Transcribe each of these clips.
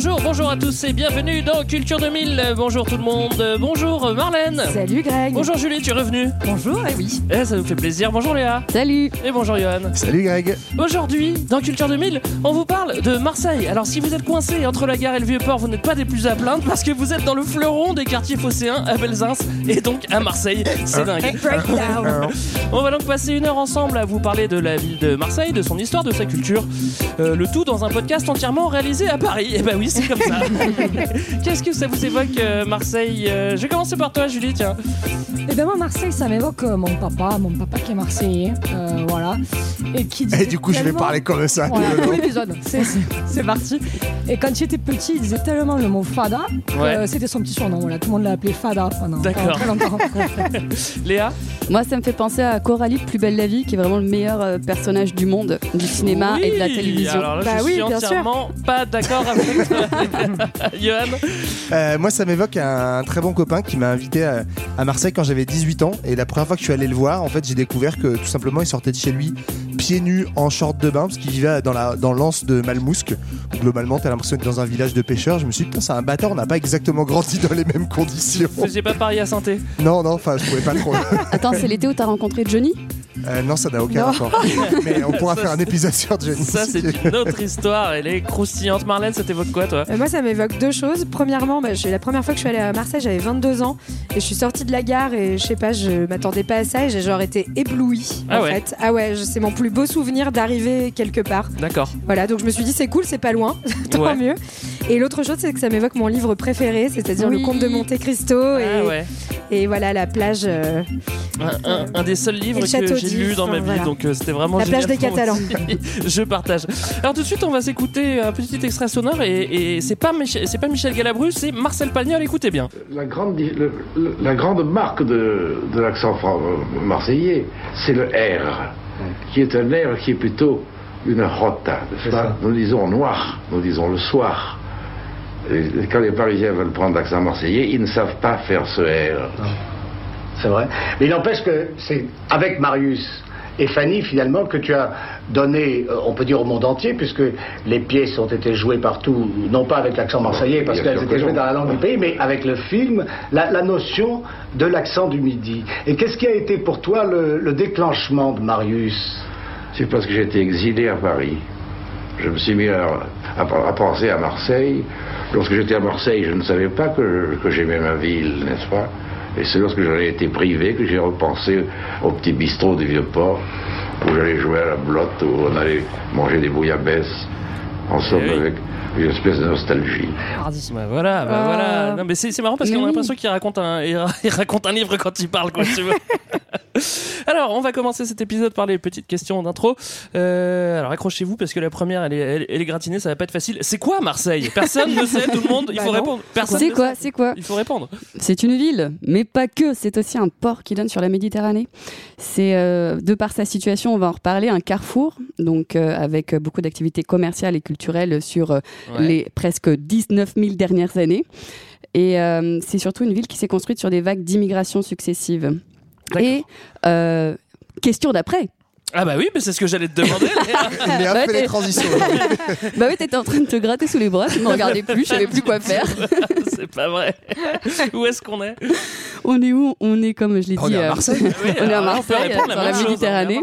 Bonjour, bonjour à tous et bienvenue dans Culture 2000. Euh, Bonjour tout le monde. Bonjour Marlène. Salut Greg. Bonjour Julie, tu es revenue Bonjour, et oui. Eh, ça nous fait plaisir. Bonjour Léa. Salut. Et bonjour Johan. Salut Greg. Aujourd'hui, dans Culture 2000, on vous parle de Marseille. Alors si vous êtes coincé entre la gare et le Vieux-Port, vous n'êtes pas des plus à plaindre parce que vous êtes dans le fleuron des quartiers phocéens à Belzins et donc à Marseille. C'est dingue. Breakdown. On va donc passer une heure ensemble à vous parler de la ville de Marseille, de son histoire, de sa culture. Euh, le tout dans un podcast entièrement réalisé à Paris. Et bah oui, c'est comme ça. Qu'est-ce que ça vous évoque euh, Marseille Euh, Je vais commencer par toi, Julie, tiens. Et ben moi, Marseille, ça m'évoque euh, mon papa, mon papa qui est marseillais, euh, voilà. Et qui Et du coup, je vais tellement- parler comme ça. Voilà, tout l'épisode, c'est c'est- c'est parti. Et quand il était petit, il disait tellement le mot Fada que Ouais. euh, c'était son petit surnom. Voilà, tout le monde l'a appelé Fada pendant, D'accord. très longtemps. Léa Moi, ça me fait penser à Coralie de Plus belle la vie, qui est vraiment le meilleur euh, personnage du monde, du cinéma et de la Oui, télévision. Alors là, Bah je oui, suis bien sûr. entièrement pas d'accord avec toi. Euh, moi, ça m'évoque un, très bon copain qui m'a invité à, à Marseille quand j'avais 18 ans. Et la première fois que je suis allé le voir, en fait, j'ai découvert que tout simplement, il sortait de chez lui pieds nus en short de bain parce qu'il vivait dans la dans l'anse de Malmousque. Globalement, t'as l'impression d'être dans un village de pêcheurs. Je me suis dit, putain, c'est un bâtard, on n'a pas exactement grandi dans les mêmes conditions. Faisiez pas Paris à santé Non, non, enfin, je pouvais pas trop. Attends, c'est l'été où t'as rencontré Johnny Euh, non, ça n'a aucun rapport. Mais on pourra Ça, faire un épisode sur Johnny. Ça, c'est une autre histoire. Elle est croustillante. Marlène, ça t'évoque quoi, toi Euh, moi, ça m'évoque deux choses. Premièrement, bah, la première fois que je suis allée à Marseille, j'avais 22 ans et je suis sortie de la gare et je sais pas, je m'attendais pas à ça et j'ai genre été éblouie. Ah en ouais. fait. Ah ouais, je- c'est mon plus beau souvenir d'arriver quelque part. D'accord. Voilà, donc je me suis dit c'est cool, c'est pas loin, tant Ouais. mieux. Et l'autre chose, c'est que ça m'évoque mon livre préféré, c'est-à-dire Oui. le Comte de Monte Cristo et, Ah ouais. et voilà la plage, euh, Un, un- un des seuls livres Et que j'ai lu dans ma vie, voilà. donc euh, c'était vraiment La plage des Catalans. Je partage. Alors tout de suite, on va s'écouter un petit extrait sonore et, et c'est pas c'est pas Michel Galabru, c'est Marcel Pagnol. Écoutez bien. La grande, di- le- le- la grande marque de, de l'accent euh, marseillais, c'est le R, qui est un R qui est plutôt une rota. Nous disons noir, nous disons le soir. Et quand les Parisiens veulent prendre l'accent marseillais, ils ne savent pas faire ce R. C'est vrai. Mais il n'empêche que c'est avec Marius et Fanny, finalement, que tu as donné, euh, on peut dire au monde entier, puisque les pièces ont été jouées partout, non pas avec l'accent marseillais, parce qu'elles étaient jouées dans la langue du pays, mais avec le film, la, la notion de l'accent du midi. Et qu'est-ce qui a été pour toi le, le déclenchement de Marius? C'est parce que j'étais exilé à Paris. Je me suis mis à, à- à penser à Marseille. Lorsque j'étais à Marseille, je ne savais pas que, que j'aimais ma ville, n'est-ce pas? Et c'est lorsque j'en ai été privé que j'ai repensé au petit bistrot du Vieux-Port, où j'allais jouer à la blotte, où on allait manger des bouillabaisse, en somme Eh oui. avec une espèce de nostalgie. Bah voilà, bah Euh, voilà. Non mais c'est c'est marrant parce qu'on a l'impression qu'il raconte un il, raconte un livre quand il parle quoi, tu vois. Alors, on va commencer cet épisode par les petites questions d'intro. Euh, alors, accrochez-vous parce que la première, elle est, elle, elle est gratinée, ça va pas être facile. C'est quoi Marseille? Personne ne sait, tout le monde. Il Bah faut non. répondre. Personne. C'est quoi. C'est quoi Il faut répondre. C'est une ville, mais pas que. C'est aussi un port qui donne sur la Méditerranée. C'est, euh, de par sa situation, on va en reparler, un carrefour, donc euh, avec beaucoup d'activités commerciales et culturelles sur euh, Ouais. les presque 19 000 dernières années. Et euh, c'est surtout une ville qui s'est construite sur des vagues d'immigration successives. Et euh, question d'après. Ah bah oui, mais c'est ce que j'allais te demander. Léa. Bah, fait les transitions. Bah oui, t'étais en train de te gratter sous les bras, tu me regardais plus, je savais plus quoi faire. c'est pas vrai. Où est-ce qu'on est? On est où? On est, comme je l'ai On dit, est à Marseille. Oui, On est à Marseille, sur même la à Méditerranée.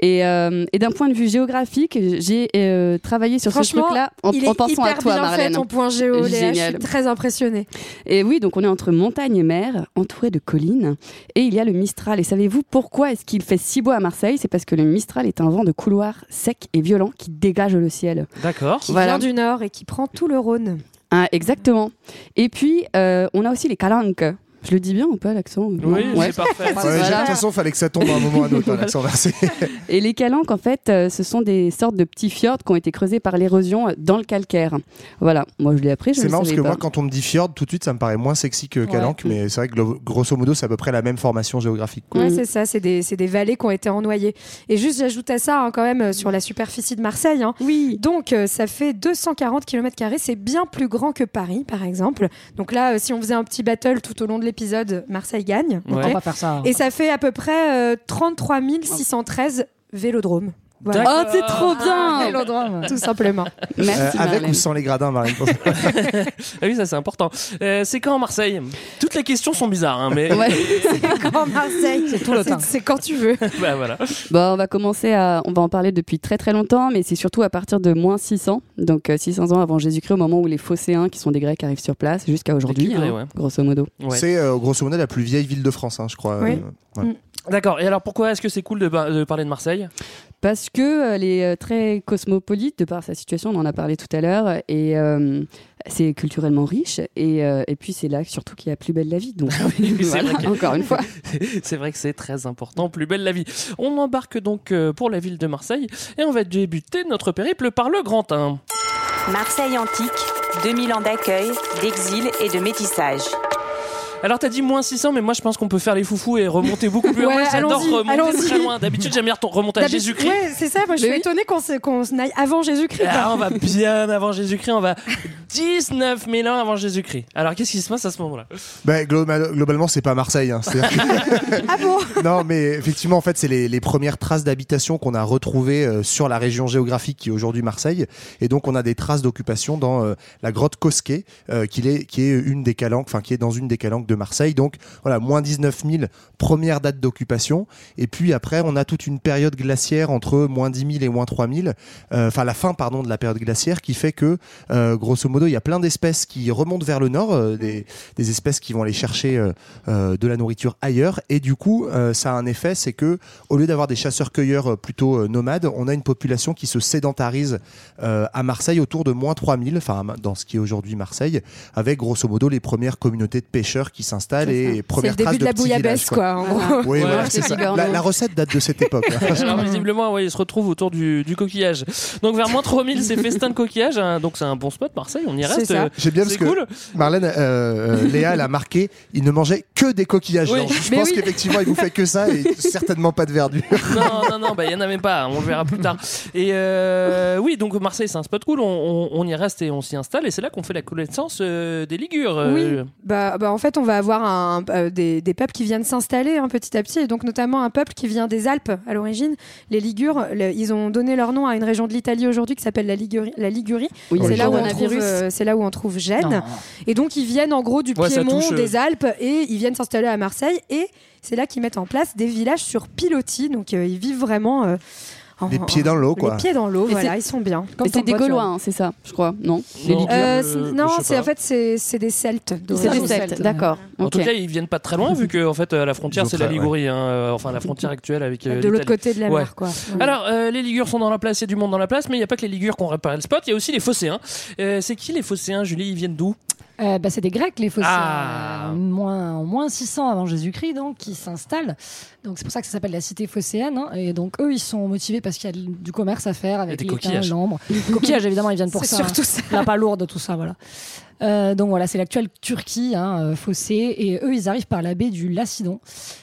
Et, euh, et d'un point de vue géographique, j'ai euh, travaillé sur ce truc-là en, il en pensant à hyper toi, bien Marlène. fait ton point géo, Léa. Je suis très impressionnée. Et oui, donc on est entre montagne et mer, entouré de collines, et il y a le Mistral. Et savez-vous pourquoi est-ce qu'il fait si beau à Marseille? C'est parce que le Mistral est un vent de couloir sec et violent qui dégage le ciel. D'accord. Qui Voilà. vient du nord et qui prend tout le Rhône. Ah, exactement. Et puis, euh, on a aussi les calanques. Je le dis bien ou pas l'accent? Oui, Ouais. c'est parfait. Ouais, Voilà. De toute façon, fallait que ça tombe à un moment ou à un autre, hein, l'accent versé. Et les calanques, en fait, euh, ce sont des sortes de petits fjords qui ont été creusés par l'érosion euh, dans le calcaire. Voilà, moi je l'ai appris, je C'est marrant parce que pas. moi, quand on me dit fjord, tout de suite, ça me paraît moins sexy que Calanque, mais c'est vrai que grosso modo, c'est à peu près la même formation géographique. Ouais, c'est ça, c'est des, vallées qui ont été ennoyées. Et juste, j'ajoute à ça, hein, quand même, euh, sur la superficie de Marseille. hein. Oui. Donc, euh, ça fait 240 km, c'est bien plus grand que Paris, par exemple. Donc là, euh, si on faisait un petit battle tout au long de l'épisode, Marseille gagne. Ouais. Ok On va faire ça. Et ça fait à peu près euh, 33 613 vélodromes. Voilà. Oh, c'est trop bien Vélodrome. Tout simplement. Merci Euh, avec ou sans les gradins, Marine Ah oui, ça c'est important. Euh, c'est quand Marseille? Toutes les questions sont bizarres, hein, mais Ouais. Quand Marseille, c'est tout le temps. C'est quand tu veux. bah, voilà. Bon, on va commencer à, on va en parler depuis très très longtemps, mais c'est surtout à partir de moins 600, donc euh, 600 ans avant Jésus-Christ, au moment où les Phocéens, qui sont des Grecs, arrivent sur place, jusqu'à aujourd'hui, hein, ouais. grosso modo. Ouais. C'est euh, grosso modo la plus vieille ville de France, hein, je crois. Oui. Ouais. D'accord. Et alors pourquoi est-ce que c'est cool de, par- de parler de Marseille? Parce que euh, elle est euh, très cosmopolite de par sa situation, on en a parlé tout à l'heure, et euh, c'est culturellement riche, et, euh, et puis c'est là surtout qu'il y a plus belle la vie. Donc oui, c'est voilà, vrai que- encore une fois. C'est vrai que c'est très important. Plus belle la vie. On embarque donc pour la ville de Marseille et on va débuter notre périple par le Grand 1. Marseille antique, 2000 ans d'accueil, d'exil et de métissage. Alors t'as dit moins 600, mais moi je pense qu'on peut faire les foufous et remonter beaucoup plus loin. Ouais, J'adore remonter très loin. D'habitude j'aime bien remonter à D'habitude- Jésus-Christ. Ouais, c'est ça. Moi, je suis oui. étonnée qu'on se- qu'on aille avant Jésus-Christ. Ah, on va bien avant Jésus-Christ, on va 19 000 ans avant Jésus-Christ. Alors qu'est-ce qui se passe à ce moment-là? Bah, global- globalement, c'est pas Marseille. hein. Que- Ah bon? Non, mais effectivement, en fait, c'est les, les premières traces d'habitation qu'on a retrouvées euh, sur la région géographique qui est aujourd'hui Marseille. Et donc, on a des traces d'occupation dans euh, la grotte Cosquet, euh, qui, est, qui est une des calanques, enfin, qui est dans une des calanques de Marseille. Donc, voilà, moins 19 000, première date d'occupation. Et puis après, on a toute une période glaciaire entre moins 10 000 et moins 3 000. euh, Enfin, la fin, pardon, de la période glaciaire qui fait que, euh, grosso modo, il y a plein d'espèces qui remontent vers le nord, euh, des, espèces qui vont aller chercher de la nourriture ailleurs. Et du coup, ça a un effet, c'est que au lieu d'avoir des chasseurs-cueilleurs plutôt nomades, on a une population qui se sédentarise à Marseille autour de moins 3000, enfin dans ce qui est aujourd'hui Marseille, avec grosso modo les premières communautés de pêcheurs qui s'installent et C'est le premières début traces de la bouillabaisse, quoi. en Voilà. gros. Oui, Ouais, voilà, c'est ça. La, la recette date de cette époque. Alors visiblement, ouais, il se retrouve autour du, du coquillage. Donc vers moins 3000, c'est festin de coquillage. hein. donc c'est un bon spot, Marseille, on y reste. euh, J'aime bien parce C'est que cool. Marlène, euh, euh, Léa, elle a marqué, il ne mangeait que des coquillages. Oui. Je Mais pense oui. qu'effectivement, il vous fait que ça et certainement pas de verdure. Non, non, non, bah, il y en a même pas. On le verra plus tard. Et euh, oui, donc Marseille, c'est un spot cool. On, on- on y reste et on s'y installe. Et c'est là qu'on fait la connaissance euh, des Ligures. euh, Oui, bah, bah, en fait, on va avoir un, euh, des, des peuples qui viennent s'installer hein, petit à petit, et donc notamment un peuple qui vient des Alpes à l'origine. Les Ligures, le- ils ont donné leur nom à une région de l'Italie aujourd'hui qui s'appelle la Ligurie. La Ligurie. Oui, c'est là, où on trouve, euh, c'est là où on trouve Gênes. Non. Et donc, ils viennent en gros du Ouais, Piémont, touche, euh. des Alpes, et ils viennent s'installer à Marseille. Et c'est là qu'ils mettent en place des villages sur pilotis. Donc, euh, ils vivent vraiment. Euh, Les pieds dans l'eau, quoi. Les pieds dans l'eau, voilà, ils sont bien. C'est des Gaulois, hein, c'est ça, je crois, non. Euh, Euh, c'est- non, c'est en fait c'est c'est des Celtes. C'est des. Celtes, d'accord. En tout cas, ils viennent pas très loin vu que en fait, à la frontière, c'est la Ligurie, hein, euh, enfin la frontière actuelle avec euh, de l'autre côté de la Ouais. mer, quoi. Ouais. Alors, euh, les Ligures sont dans la place, il y a du monde dans la place, mais il n'y a pas que les Ligures qui ont réparé le spot, il y a aussi les Phocéens. Euh, c'est qui les Phocéens, Julie? Ils viennent d'où? Euh, bah, c'est des Grecs, les Phocéens, Ah. euh, moins, en moins 600 avant Jésus-Christ, donc, qui s'installent. Donc, c'est pour ça que ça s'appelle la cité phocéenne. hein. Et donc, eux, ils sont motivés parce qu'il y a du commerce à faire avec des les coquillages. l'ambre. coquillages, évidemment, ils viennent pour C'est ça. surtout ça. La pas lourde, tout ça, voilà. Euh, donc voilà, c'est l'actuelle Turquie, hein, euh, fossé, et eux, ils arrivent par la baie du Lacidon.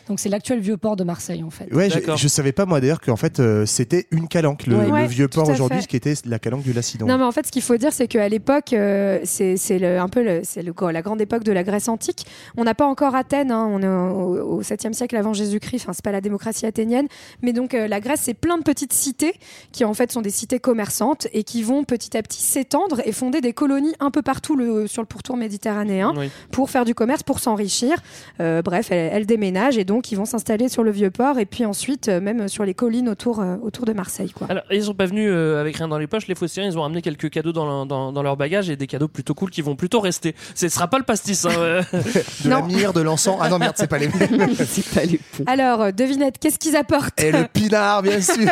Donc c'est l'actuel vieux port de Marseille, en fait. Ouais, je, je savais pas moi d'ailleurs qu'en fait euh, c'était une calanque, le, Ouais. le Ouais, vieux port aujourd'hui, ce qui était la calanque du Lacidon. Non, mais en fait, ce qu'il faut dire, c'est qu'à l'époque, euh, c'est un peu le- c'est le- la grande époque de la Grèce antique. On n'a pas encore Athènes, hein, on est au, au 7e siècle avant Jésus-Christ, enfin, c'est pas la démocratie athénienne, mais donc euh, la Grèce, c'est plein de petites cités qui en fait sont des cités commerçantes et qui vont petit à petit s'étendre et fonder des colonies un peu partout le- sur le pourtour méditerranéen Oui. pour faire du commerce, pour s'enrichir. Euh, bref, elles, elles déménagent et donc ils vont s'installer sur le vieux port et puis ensuite euh, même sur les collines autour, euh, autour de Marseille. Quoi. Alors, ils sont pas venus euh, avec rien dans les poches, les Phocéens, ils ont ramené quelques cadeaux dans, leur- dans, dans leur bagage et des cadeaux plutôt cool qui vont plutôt rester. Ce sera pas le pastis. hein, de la myrrhe, de l'encens. Ah non, merde, c'est pas les mêmes. c'est pas les ponts. Alors, devinette, qu'est-ce qu'ils apportent? Et le pinard, bien sûr.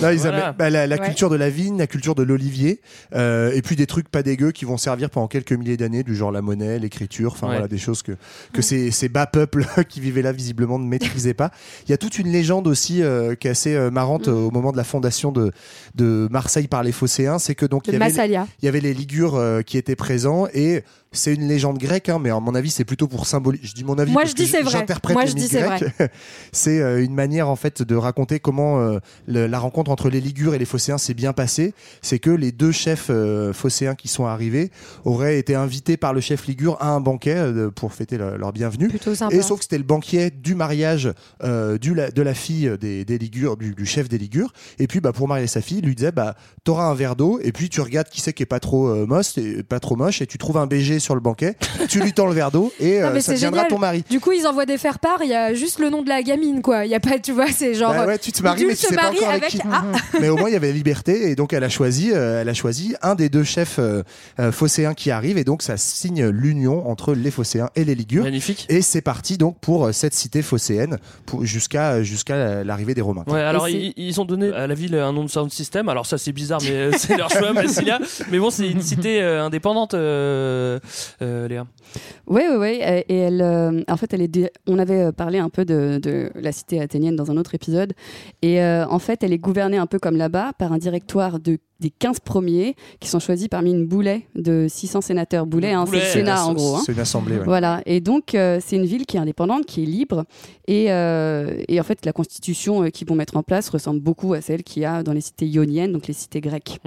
Non, ils Voilà. amènent- bah, la, la Ouais. culture de la vigne, la culture de l'olivier, euh, et puis des trucs pas dégueux qui vont servir pendant quelques milliers d'années, du genre la monnaie, l'écriture, enfin Ouais. voilà des choses que que ces, ces bas peuples qui vivaient là visiblement ne maîtrisaient pas. Il y a toute une légende aussi euh, qui est assez euh, marrante euh, au moment de la fondation de de Marseille par les Phocéens, c'est que donc il y avait Massalia. il y avait les Ligures qui étaient présents et c'est une légende grecque, hein, mais à mon avis, c'est plutôt pour symboliser. Je dis mon avis. Moi, parce je dis c'est vrai. J'interprète Moi, je dis c'est c'est euh, une manière en fait de raconter comment euh, le- la rencontre entre les Ligures et les Phocéens s'est bien passée. C'est que les deux chefs euh, phocéens qui sont arrivés auraient été invités par le chef Ligure à un banquet pour fêter le- leur bienvenue. Plutôt sympa. Et sauf que c'était le banquier du mariage du, la- de la fille des, des Ligures, du, du chef des Ligures. Et puis, bah, pour marier sa fille, il lui disait, bah, t'auras un verre d'eau, et puis tu regardes qui c'est qui est pas trop moche, et pas trop moche, et tu trouves un BG sur le banquet, tu lui tends le verre d'eau, et Non, euh, mais ça deviendra génial. ton mari. Du coup, ils envoient des faire-part, il y a juste le nom de la gamine, quoi. Il y a pas, tu vois, c'est genre. Bah ouais, tu te maries, mais tu se sais pas marie encore avec avec. qui. Ah, mais au moins il y avait liberté et donc elle a choisi euh, elle a choisi un des deux chefs euh, euh, phocéens qui arrive et donc ça signe l'union entre les phocéens et les ligures Magnifique. et c'est parti donc pour cette cité phocéenne jusqu'à jusqu'à l'arrivée des romains Ouais, alors ils, ils ont donné à la ville un nom de sound system. Alors ça c'est bizarre, mais c'est leur choix, Massilia. Mais bon, c'est une cité euh, indépendante, euh, Léa? Oui, oui, oui. Et elle, euh, en fait, elle est. On avait euh, parlé un peu de, la cité athénienne dans un autre épisode. Et euh, en fait, elle est gouvernée un peu comme là-bas par un directoire de, des 15 premiers qui sont choisis parmi une boulet de 600 sénateurs. Boulet, hein, c'est le Sénat en gros. hein. c'est une assemblée ouais. Voilà, et donc euh, c'est une ville qui est indépendante, qui est libre, et, euh, et en fait la constitution euh, qu'ils vont mettre en place ressemble beaucoup à celle qu'il y a dans les cités ioniennes, donc les cités grecques.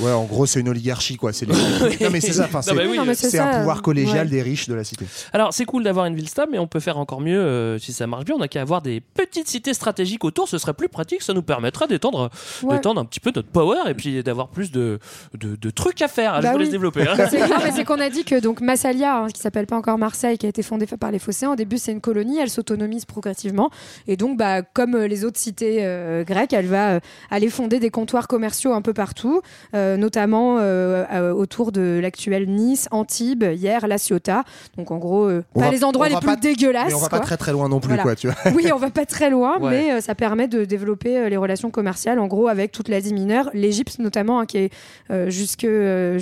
Ouais, en gros c'est une oligarchie quoi c'est les... non mais c'est ça enfin, Non, c'est bah oui, un pouvoir collégial ouais. des riches de la cité Alors c'est cool d'avoir une ville stable, mais on peut faire encore mieux euh, si ça marche bien. On n'a qu'à avoir des petites cités stratégiques autour. Ce serait plus pratique. Ça nous permettrait d'étendre, Ouais. d'étendre un petit peu notre power et puis d'avoir plus de, de, de trucs à faire. Je Bah vous laisse oui. développer. hein. C'est non, mais c'est qu'on a dit que donc Massalia, hein, qui s'appelle pas encore Marseille, qui a été fondée par les Phocéens, au début c'est une colonie, elle s'autonomise progressivement et donc bah comme euh, les autres cités euh, grecques, elle va euh, aller fonder des comptoirs commerciaux un peu partout, euh, notamment euh, euh, autour de l'actuelle Nice, Antibes, hier La Ciotat. Donc en gros, euh, pas va- les endroits les plus pas- dégueulasses. mais on va quoi. pas très très loin non plus Voilà. quoi tu vois Oui, on va pas très loin, Ouais. mais euh, ça permet de développer euh, les relations commerciales, en gros, avec toute l'Asie mineure, l'Égypte notamment, hein, qui est euh, jusque, euh,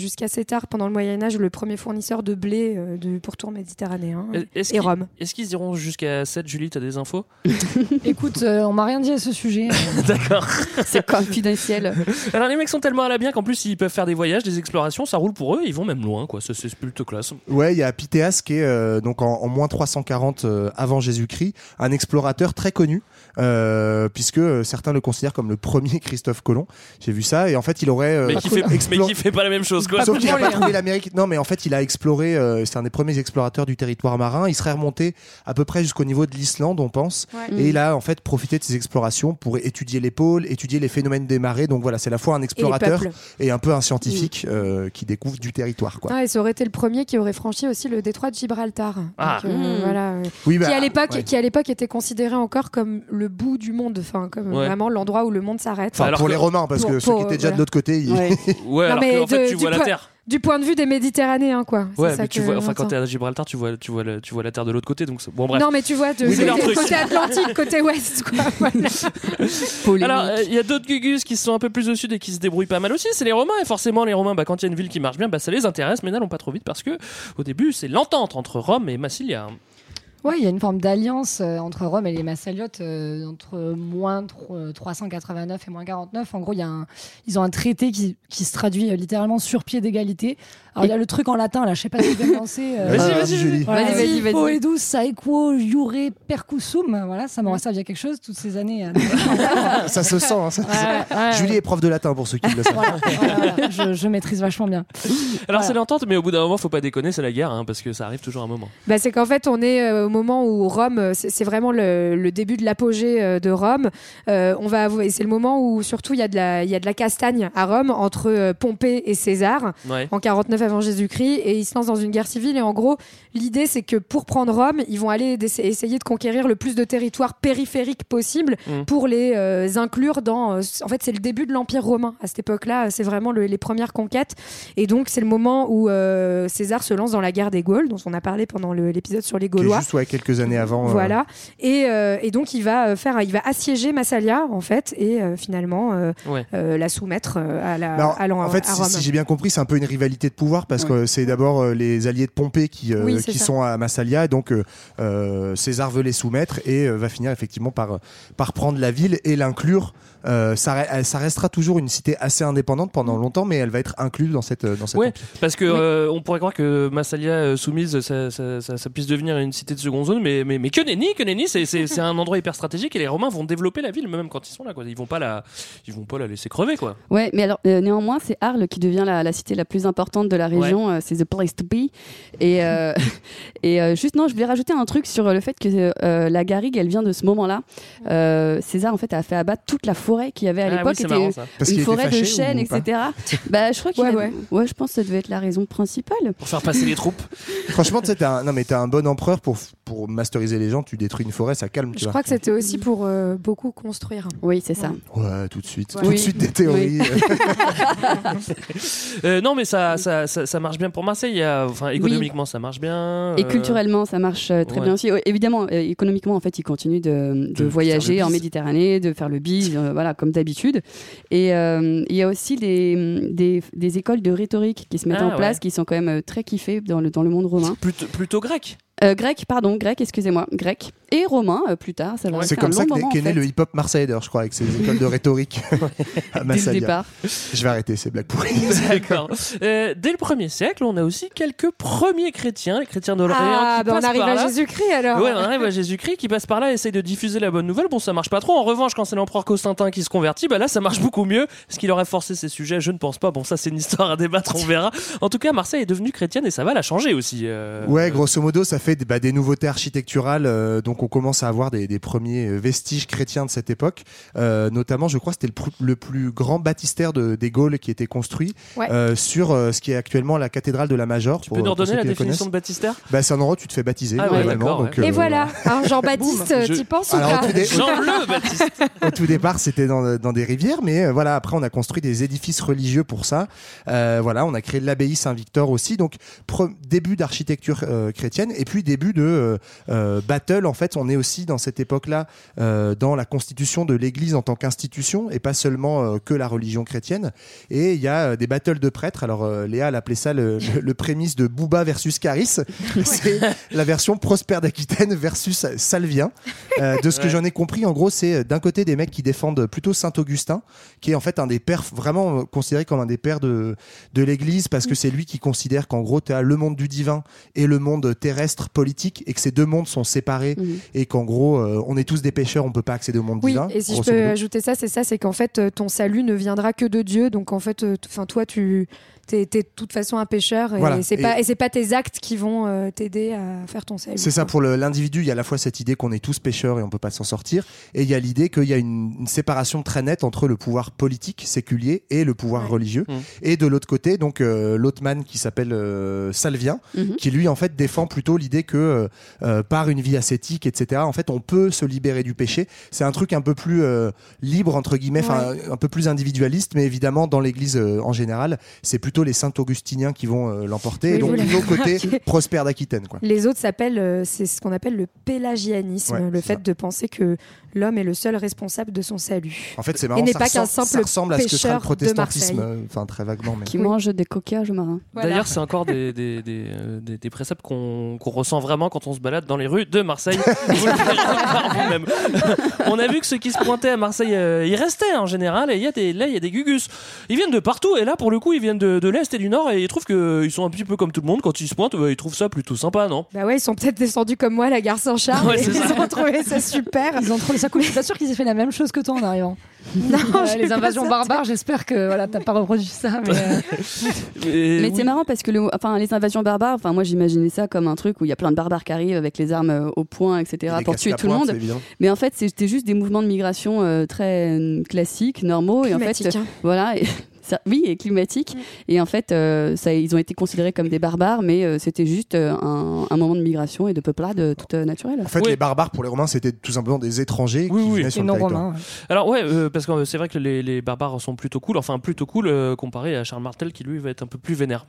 tard, pendant le Moyen Âge, le premier fournisseur de blé euh, du pourtour méditerranéen. Est-ce Et Rome. Est-ce qu'ils iront jusqu'à 7 Julie, t'as des infos? Écoute, euh, on m'a rien dit à ce sujet. D'accord. C'est confidentiel. Alors les mecs sont tellement à la bien qu'en plus ils peuvent faire des voyages, des explorations, ça roule pour eux. Ils vont même loin, quoi. C'est plutôt classe. Ouais, il y a Pythéas qui est euh, donc en, en moins 340 euh, avant Jésus-Christ, un explorateur très connu, euh, puisque certains le considèrent comme le premier Christophe Colomb. J'ai vu ça, et en fait, il aurait euh, mais, qui fait, mais qui fait pas la même chose, quoi. Sauf qu'il a pas trouvé l'Amérique. Non, mais en fait, il a exploré. euh, c'est un des premiers explorateurs du territoire marin. Il serait remonté à peu près jusqu'au niveau de l'Islande, on pense. Ouais. Et il a en fait profité de ses explorations pour étudier les pôles, étudier les phénomènes des marées. Donc voilà, c'est à la fois un explorateur et, un peu un scientifique euh, qui découvre du territoire. Quoi. Ah, et ça aurait été le premier qui aurait franchi aussi le détroit de Gibraltar. Ah. Donc, euh, Mmh. voilà, euh, Oui, qui bah, à l'époque, ouais. qui à l'époque était considéré encore comme le bout du monde, enfin comme Ouais. vraiment l'endroit où le monde s'arrête. Enfin, Alors pour que- les Romains, parce pour- que ceux pour, qui étaient déjà voilà. de l'autre côté, ils- Ouais. Ouais, Non, alors mais qu'en fait de- tu du vois la point- Terre. Du point de vue des Méditerranéens, quoi. C'est Ouais, ça mais tu que vois, enfin quand t'es à Gibraltar, tu vois, tu vois, le- tu vois la Terre de l'autre côté, donc bon bref. Non, mais tu vois, de Oui, côté, Atlantique, côté ouest, quoi. Voilà. Alors, euh, il y a d'autres gugus qui sont un peu plus au sud et qui se débrouillent pas mal aussi. C'est les Romains. Et forcément, les Romains, bah, quand il y a une ville qui marche bien, bah, ça les intéresse. Mais n'allons pas trop vite parce que, au début, c'est l'entente entre Rome et Massilia. Ouais, il y a une forme d'alliance euh, entre Rome et les Massaliotes euh, entre moins tro- euh, 389 et moins 49. En gros, il y a un- ils ont un traité qui, qui se traduit littéralement sur pied d'égalité. Alors, il y a le truc en latin, là, je sais pas si me lancer. euh, Vas-y, Vas-y, vas-y, vas-y, Julie. Voilà, Vas-y, vas-y, vas-y. Poedus saequo jure percussum. Voilà, ça m'aurait servi à quelque chose toutes ces années. à- ça se sent. hein, ça se sent. Ouais, ouais, Julie est prof de latin pour ceux qui le savent. Voilà. Je, je maîtrise vachement bien. Alors, Voilà. c'est l'entente, mais au bout d'un moment, faut pas déconner, c'est la guerre, hein, parce que ça arrive toujours un moment. Bah, c'est qu'en fait, on est euh, au moment où Rome, euh, c'est vraiment le, le début de l'apogée euh, de Rome. Euh, on va avouer, c'est le moment où surtout il y a de la, il y a de la castagne à Rome entre Pompée et César Ouais. en 49 avant Jésus-Christ et ils se lancent dans une guerre civile et en gros l'idée c'est que pour prendre Rome ils vont aller essayer de conquérir le plus de territoires périphériques possible Mm. pour les euh, inclure dans en fait c'est le début de l'empire romain à cette époque-là c'est vraiment le- les premières conquêtes et donc c'est le moment où euh, César se lance dans la guerre des Gaules dont on a parlé pendant le- l'épisode sur les Qui est Gaulois juste ouais, ouais, quelques années avant. euh, Voilà. Et, euh, et donc il va euh, faire, il va assiéger Massalia en fait et euh, finalement euh, Ouais. euh, la soumettre à la. Alors, à l'en- en fait, à si, Rome. si j'ai bien compris, c'est un peu une rivalité de pouvoir parce que c'est d'abord euh, les alliés de Pompée qui, euh, Oui, qui ça. sont à Massalia et donc César veut les soumettre et euh, va finir effectivement par, par prendre la ville et l'inclure. Euh, ça, restera toujours une cité assez indépendante pendant longtemps, mais elle va être incluse dans cette dans cette Ouais, parce que euh, on pourrait croire que Massalia euh, soumise, ça, ça, ça- ça puisse devenir une cité de seconde zone, mais, mais, mais que nenni, que nenni, c'est, un endroit hyper stratégique et les Romains vont développer la ville même quand ils sont là. Quoi. Ils vont pas la, ils vont pas la laisser crever quoi. Ouais, mais alors euh, néanmoins, c'est Arles qui devient la, la cité la plus importante de la région. euh, c'est the place to be. Et, euh, et euh, juste non, je voulais rajouter un truc sur le fait que euh, la garrigue, elle vient de ce moment-là. Euh, César en fait a fait abattre toute la forêt qu'il y avait à Ah oui, l'époque, était marrant, qu'il une était forêt de chênes, etc. bah, je crois qu'il Ouais, avait- ouais. ouais, je pense que ça devait être la raison principale. Pour faire passer les troupes. Franchement, tu un, non, mais t'es un bon empereur pour, pour masteriser les gens. Tu détruis une forêt, ça calme. Tu Je vois. crois que c'était aussi pour euh, beaucoup construire. Oui, c'est ça. Ouais, tout de suite. Ouais. Tout de Oui. suite des théories. Euh, non, mais ça, ça, ça, ça marche bien pour Marseille. Enfin, économiquement, ça marche bien. Et euh, culturellement, ça marche très ouais. bien aussi. Euh, Évidemment, économiquement, en fait, ils continuent de, de voyager en. Méditerranée, de faire le bise, euh, voilà, comme d'habitude. Et euh, il y a aussi des, des, des écoles de rhétorique qui se mettent Ah, en place, ouais. qui sont quand même euh, très kiffées dans le, dans le monde romain. Plutôt, plutôt grec? Euh, grec, pardon, grec, excusez-moi, grec. Et romain, euh, plus tard, ça C'est comme un ça long qu'est moment, qu'est en né fait. le hip-hop marseillais, d'ailleurs, je crois, avec ses écoles de rhétorique à Dès le Massalia. départ. Je vais arrêter ces blagues pourries. D'accord. Euh, dès le premier siècle, on a aussi quelques premiers chrétiens, les chrétiens d'Orléans Ah, qui bah on passent arrive par à là. Jésus-Christ alors. Ouais, on arrive à Jésus-Christ qui passe par là, essaye de diffuser la bonne nouvelle. Bon, ça marche pas trop. En revanche, quand c'est l'empereur Constantin qui se convertit, bah là, ça marche beaucoup mieux. Est-ce qu'il aurait forcé ces sujets Je ne pense pas. Bon, ça, c'est une histoire à débattre, on verra. En tout cas, Marseille est devenue chrétienne et ça va la changer aussi. euh. Ouais, grosso modo, ça fait bah, des nouveautés architecturales. euh, donc, on commence à avoir des, des premiers euh, vestiges chrétiens de cette époque. Euh, notamment, je crois, c'était le, plus grand baptistère de, des Gaules qui était construit Ouais. euh, sur euh, ce qui est actuellement la cathédrale de la Major. Tu peux nous redonner la définition de baptistère? Bah, C'est un endroit où tu te fais baptiser, Ah ouais, donc, Et voilà. Alors Jean-Baptiste, t'y penses ou pas dé- Jean le Baptiste. au tout départ, c'était dans, dans des rivières, mais euh, voilà, après, on a construit des édifices religieux pour ça. Euh, voilà, on a créé l'abbaye Saint-Victor aussi. Donc, début d'architecture euh, chrétienne et puis début de euh, euh, battle. En fait, on est aussi dans cette époque-là euh, dans la constitution de l'Église en tant qu'institution et pas seulement euh, que la religion chrétienne. Et il y a euh, des battles de prêtres. Alors, euh, Léa, elle appelait ça le, le, le prémisse de Bouba versus Caris. C'est la version Prosper d'Aquitaine versus Salvien. Euh, de ce que Ouais. j'en ai compris, en gros, c'est d'un côté des mecs qui défendent plutôt Saint Augustin, qui est en fait un des pères vraiment considéré comme un des pères de, de l'Église, parce que c'est lui qui considère qu'en gros, tu as le monde du divin et le monde terrestre politique, et que ces deux mondes sont séparés. Et qu'en gros, euh, on est tous des pécheurs, on peut pas accéder au monde Oui, divin. et si je peux modo. ajouter ça, c'est ça, c'est qu'en fait, euh, ton salut ne viendra que de Dieu. Donc en fait, euh, enfin toi, tu t'es de toute façon un pécheur et Voilà. c'est pas et c'est pas tes actes qui vont euh, t'aider à faire ton salut. C'est ça pour le- l'individu. Il y a à la fois cette idée qu'on est tous pécheurs et on peut pas s'en sortir, et il y a l'idée qu'il y a une, une séparation très nette entre le pouvoir politique séculier et le pouvoir religieux. Mmh. Et de l'autre côté, donc euh, l'autre man qui s'appelle euh, Salvien, Mhm. qui lui en fait défend plutôt l'idée que euh, euh, par une vie ascétique, etc. En fait, on peut se libérer du péché. C'est un truc un peu plus euh, libre entre guillemets, enfin un peu plus individualiste, mais évidemment dans l'Église euh, en général, c'est plutôt les saints augustiniens qui vont euh, l'emporter. Oui, et donc nos côté. Prosper d'Aquitaine, quoi. Les autres s'appellent, euh, c'est ce qu'on appelle le pélagianisme, Ouais, le fait de penser que l'homme est le seul responsable de son salut. En fait, c'est Et marrant. n'est ça pas qu'un ressemble- simple ça ressemble à ce que sera le pêcheur de protestantisme, Marseille. euh, enfin très vaguement. Mais... Qui mange des coquillages marins. Voilà. D'ailleurs, c'est encore des, des, des, des- des préceptes qu'on qu'on ressent vraiment quand on se balade dans les rues de Marseille. Vous le on a vu que ceux qui se pointaient à Marseille, euh, ils restaient en général. Et il y a des, là, il y a des gugus. Ils viennent de partout. Et là, pour le coup, ils viennent de, de l'Est et du Nord. Et ils trouvent qu'ils sont un petit peu comme tout le monde. Quand ils se pointent, bah, ils trouvent ça plutôt sympa, non? Bah ouais, ils sont peut-être descendus comme moi, la gare Saint-Charles, Ouais, et ils ça. ont trouvé ça super. Ils ont trouvé ça cool. Je suis pas sûr qu'ils aient fait la même chose que toi en arrivant. Non, Euh, je suis les invasions barbares, j'espère que voilà, t'as pas reproduit ça. Mais euh, Mais oui. c'est marrant parce que le, enfin, les invasions barbares, enfin, moi j'imaginais ça comme un truc où il y a plein de barbares qui arrivent avec les armes euh, au poing, etc. Et pour tuer tout le monde. Mais en fait, c'était juste des mouvements de migration euh, très classiques, normaux. Et en fait, Climatique, hein. voilà. et- oui, et climatiques. Et en fait, euh, ça, ils ont été considérés comme des barbares, mais euh, c'était juste euh, un, un moment de migration et de peuplade euh, toute euh, naturelle. En fait, Oui. les barbares pour les Romains, c'était tout simplement des étrangers Oui, qui oui. venaient sur le territoire. non-romains. ouais. Alors ouais, euh, parce que euh, c'est vrai que les, les barbares sont plutôt cool, enfin plutôt cool euh, comparé à Charles Martel qui lui va être un peu plus vénère.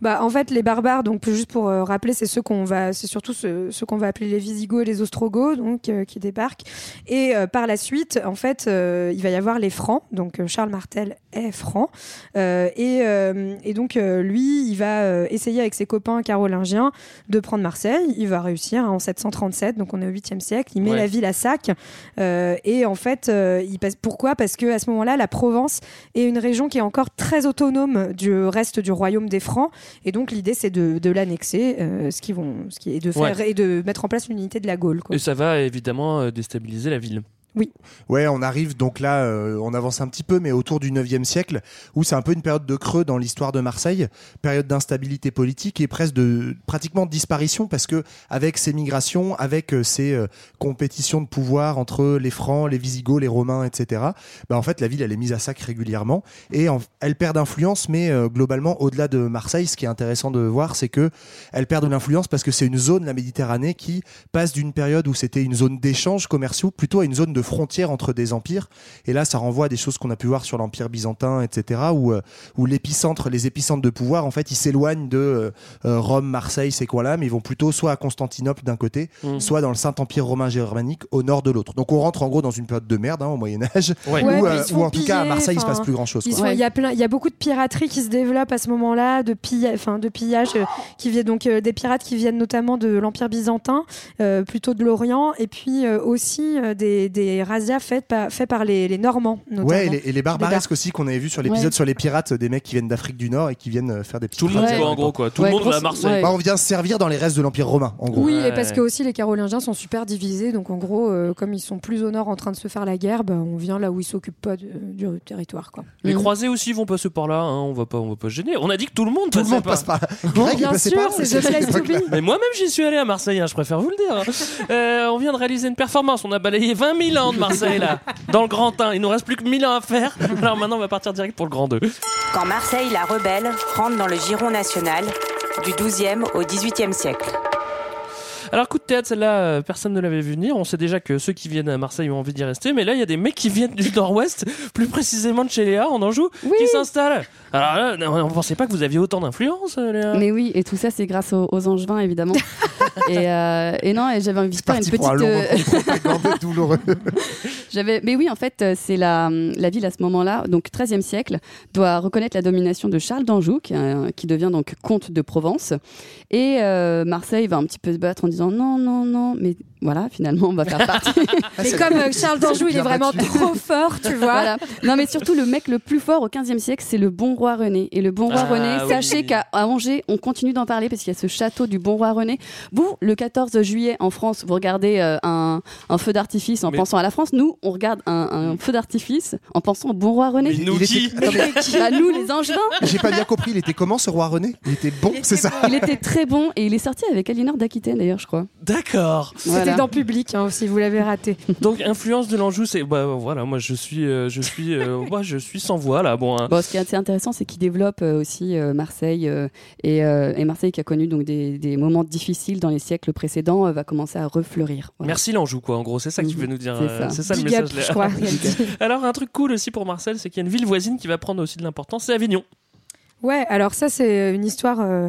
Bah, en fait, les barbares, donc juste pour euh, rappeler, c'est ceux qu'on va, c'est surtout ceux, ceux qu'on va appeler les Visigoths et les Ostrogoths, donc euh, qui débarquent. Et euh, par la suite, en fait, euh, il va y avoir les Francs. Donc euh, Charles Martel est franc, Euh, et, euh, et donc euh, lui, il va euh, essayer avec ses copains carolingiens de prendre Marseille. Il va réussir hein, en 737, donc on est au 8e siècle. Il met Ouais. la ville à sac, et en fait, il passe. Pourquoi? Parce que à ce moment-là, la Provence est une région qui est encore très autonome du reste du royaume des Francs. Et donc l'idée, c'est de, de l'annexer, ce qui vont, ce qui est de faire Ouais. et de mettre en place l'unité de la Gaule. Quoi. Et ça va évidemment déstabiliser la ville. Oui. Ouais, on arrive donc là, euh, on avance un petit peu, mais autour du 9e siècle, où c'est un peu une période de creux dans l'histoire de Marseille, période d'instabilité politique et presque de pratiquement de disparition, parce que avec ces migrations, avec euh, ces euh, compétitions de pouvoir entre les Francs, les Visigoths, les Romains, etc., bah, en fait, la ville, elle est mise à sac régulièrement et elle perd d'influence, mais globalement, au-delà de Marseille, ce qui est intéressant de voir, c'est que elle perd de l'influence parce que c'est une zone, la Méditerranée, qui passe d'une période où c'était une zone d'échanges commerciaux plutôt à une zone de frontière entre des empires. Et là, ça renvoie à des choses qu'on a pu voir sur l'Empire byzantin, etc., où, euh, où l'épicentre, les épicentres de pouvoir, en fait, ils s'éloignent de euh, euh, Rome, Marseille, ces coins-là, mais ils vont plutôt soit à Constantinople d'un côté, Mhm. soit dans le Saint-Empire romain germanique au nord de l'autre. Donc on rentre en gros dans une période de merde hein, au Moyen-Âge, Ouais. où, Ouais, euh, où en tout cas à piller, Marseille, il se passe plus quoi. sont- Il y a plein, il y a beaucoup de piraterie qui se développe à ce moment-là, de pillage, enfin de pillage, euh, qui viennent donc euh, des pirates qui viennent notamment de l'Empire byzantin, euh, plutôt de l'Orient, et puis euh, aussi euh, des, razzias faites par, faits par les, les Normands. Notamment. Ouais, et les, et les barbaresques aussi qu'on avait vu sur l'épisode Ouais. sur les pirates, des mecs qui viennent d'Afrique du Nord et qui viennent euh, faire des petits Tout le monde, en les gros, quoi. Tout le monde va à Marseille. Bah, on vient se servir dans les restes de l'Empire romain, en gros. Oui, et parce que aussi les Carolingiens sont super divisés, donc en gros, euh, comme ils sont plus au nord en train de se faire la guerre, bah, on vient là où ils s'occupent pas de- du territoire. Quoi. Les croisés aussi vont passer par là, hein, on va pas, on va pas se gêner. On a dit que tout le monde Tout le monde par- passe par là. Greg Bien sûr, c'est. Mais moi-même, j'y suis allé à Marseille, hein, je préfère vous le dire. hein. Euh, on vient de réaliser une performance. On a balayé 20 000 de Marseille, là, dans le Grand 1. Il nous reste plus que 1000 ans à faire. Alors maintenant, on va partir direct pour le Grand 2. Quand Marseille la rebelle rentre dans le giron national du 12e au 18e siècle. Alors, coup de théâtre, celle-là, euh, personne ne l'avait vu venir. On sait déjà que ceux qui viennent à Marseille ont envie d'y rester. Mais là, il y a des mecs qui viennent du Nord-Ouest, plus précisément de chez Léa, en Anjou, qui s'installent. Alors là, on ne pensait pas que vous aviez autant d'influence, euh, Léa. Mais oui, et tout ça, c'est grâce aux, aux Angevins, évidemment. et, euh, et non, et j'avais envie de faire une petite. euh, douloureux. J'avais, mais oui, en fait, c'est la, la ville à ce moment-là, donc 13e siècle, doit reconnaître la domination de Charles d'Anjou, qui, euh, qui devient donc comte de Provence. Et euh, Marseille va un petit peu se battre en disant non, non, non, mais voilà, finalement, on va faire partie. Mais comme euh, Charles d'Anjou, il est vraiment trop fort, tu vois. Voilà. Non, mais surtout, le mec le plus fort au 15e siècle, c'est le bon roi René. Et le bon roi Ah, René, oui. sachez qu'à Angers, on continue d'en parler parce qu'il y a ce château du bon roi René. Vous, le 14 juillet en France, vous regardez euh, un, un feu d'artifice en Mais- pensant à la France. Nous, on regarde un, un feu d'artifice en pensant au bon roi René. Mais nous Il qui était- Attendez, Bah, nous, les Angevins. J'ai pas bien compris, il était comment ce roi René? Il était bon, c'est ça? Il était très bon et il est sorti avec Aliénor d'Aquitaine d'ailleurs, je crois. D'accord. C'était Voilà. dans public, hein, si vous l'avez raté. Donc, influence de l'Anjou, c'est. Bah voilà, moi je suis, euh, je suis, euh, moi, je suis sans voix, là. Bon, hein. Bon, ce qui est assez intéressant, c'est qu'il développe euh, aussi euh, Marseille euh, et, euh, et Marseille qui a connu donc des, des moments difficiles dans les siècles précédents euh, va commencer à refleurir. Voilà. Merci l'Anjou, quoi. En gros, c'est ça que tu Mhm. veux nous dire. C'est euh, ça. C'est ça le Big up, message. Léa. je crois. Alors, un truc cool aussi pour Marcel, c'est qu'il y a une ville voisine qui va prendre aussi de l'importance, c'est Avignon. Ouais, alors ça c'est une histoire euh,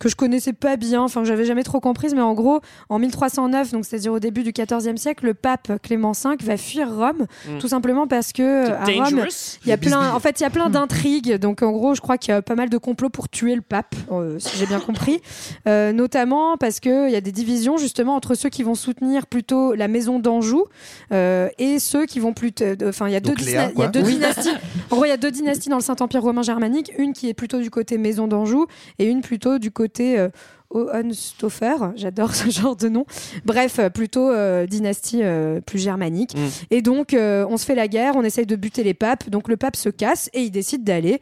que je connaissais pas bien, enfin que j'avais jamais trop comprise, mais en gros, en 1309, donc c'est-à-dire au début du XIVe siècle, le pape Clément V va fuir Rome, Mm. tout simplement parce que euh, à Rome, il y a plein, en fait, il y a plein d'intrigues. Donc en gros, je crois qu'il y a pas mal de complots pour tuer le pape, euh, si j'ai bien compris, Euh, notamment parce que il y a des divisions justement entre ceux qui vont soutenir plutôt la maison d'Anjou euh, et ceux qui vont plutôt, enfin il y a deux, Léa, y a deux Oui. dynasties. En gros, il y a deux dynasties dans le Saint-Empire romain germanique, une qui est plutôt du côté maison d'Anjou et une plutôt du côté euh, Hohenstaufer, j'adore ce genre de nom. Bref, euh, plutôt euh, dynastie euh, plus germanique. Mm. Et donc, euh, on se fait la guerre, on essaye de buter les papes. Donc, le pape se casse et il décide d'aller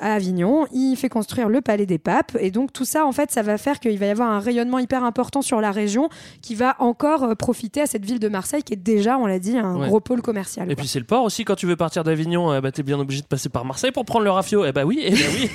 à Avignon. Il fait construire le palais des papes. Et donc, tout ça, en fait, ça va faire qu'il va y avoir un rayonnement hyper important sur la région qui va encore euh, profiter à cette ville de Marseille qui est déjà, on l'a dit, un Ouais. gros pôle commercial. Et quoi. puis c'est le port aussi, quand tu veux partir d'Avignon, euh, bah, t'es bien obligé de passer par Marseille pour prendre le rafio. Eh bah oui, eh bah oui.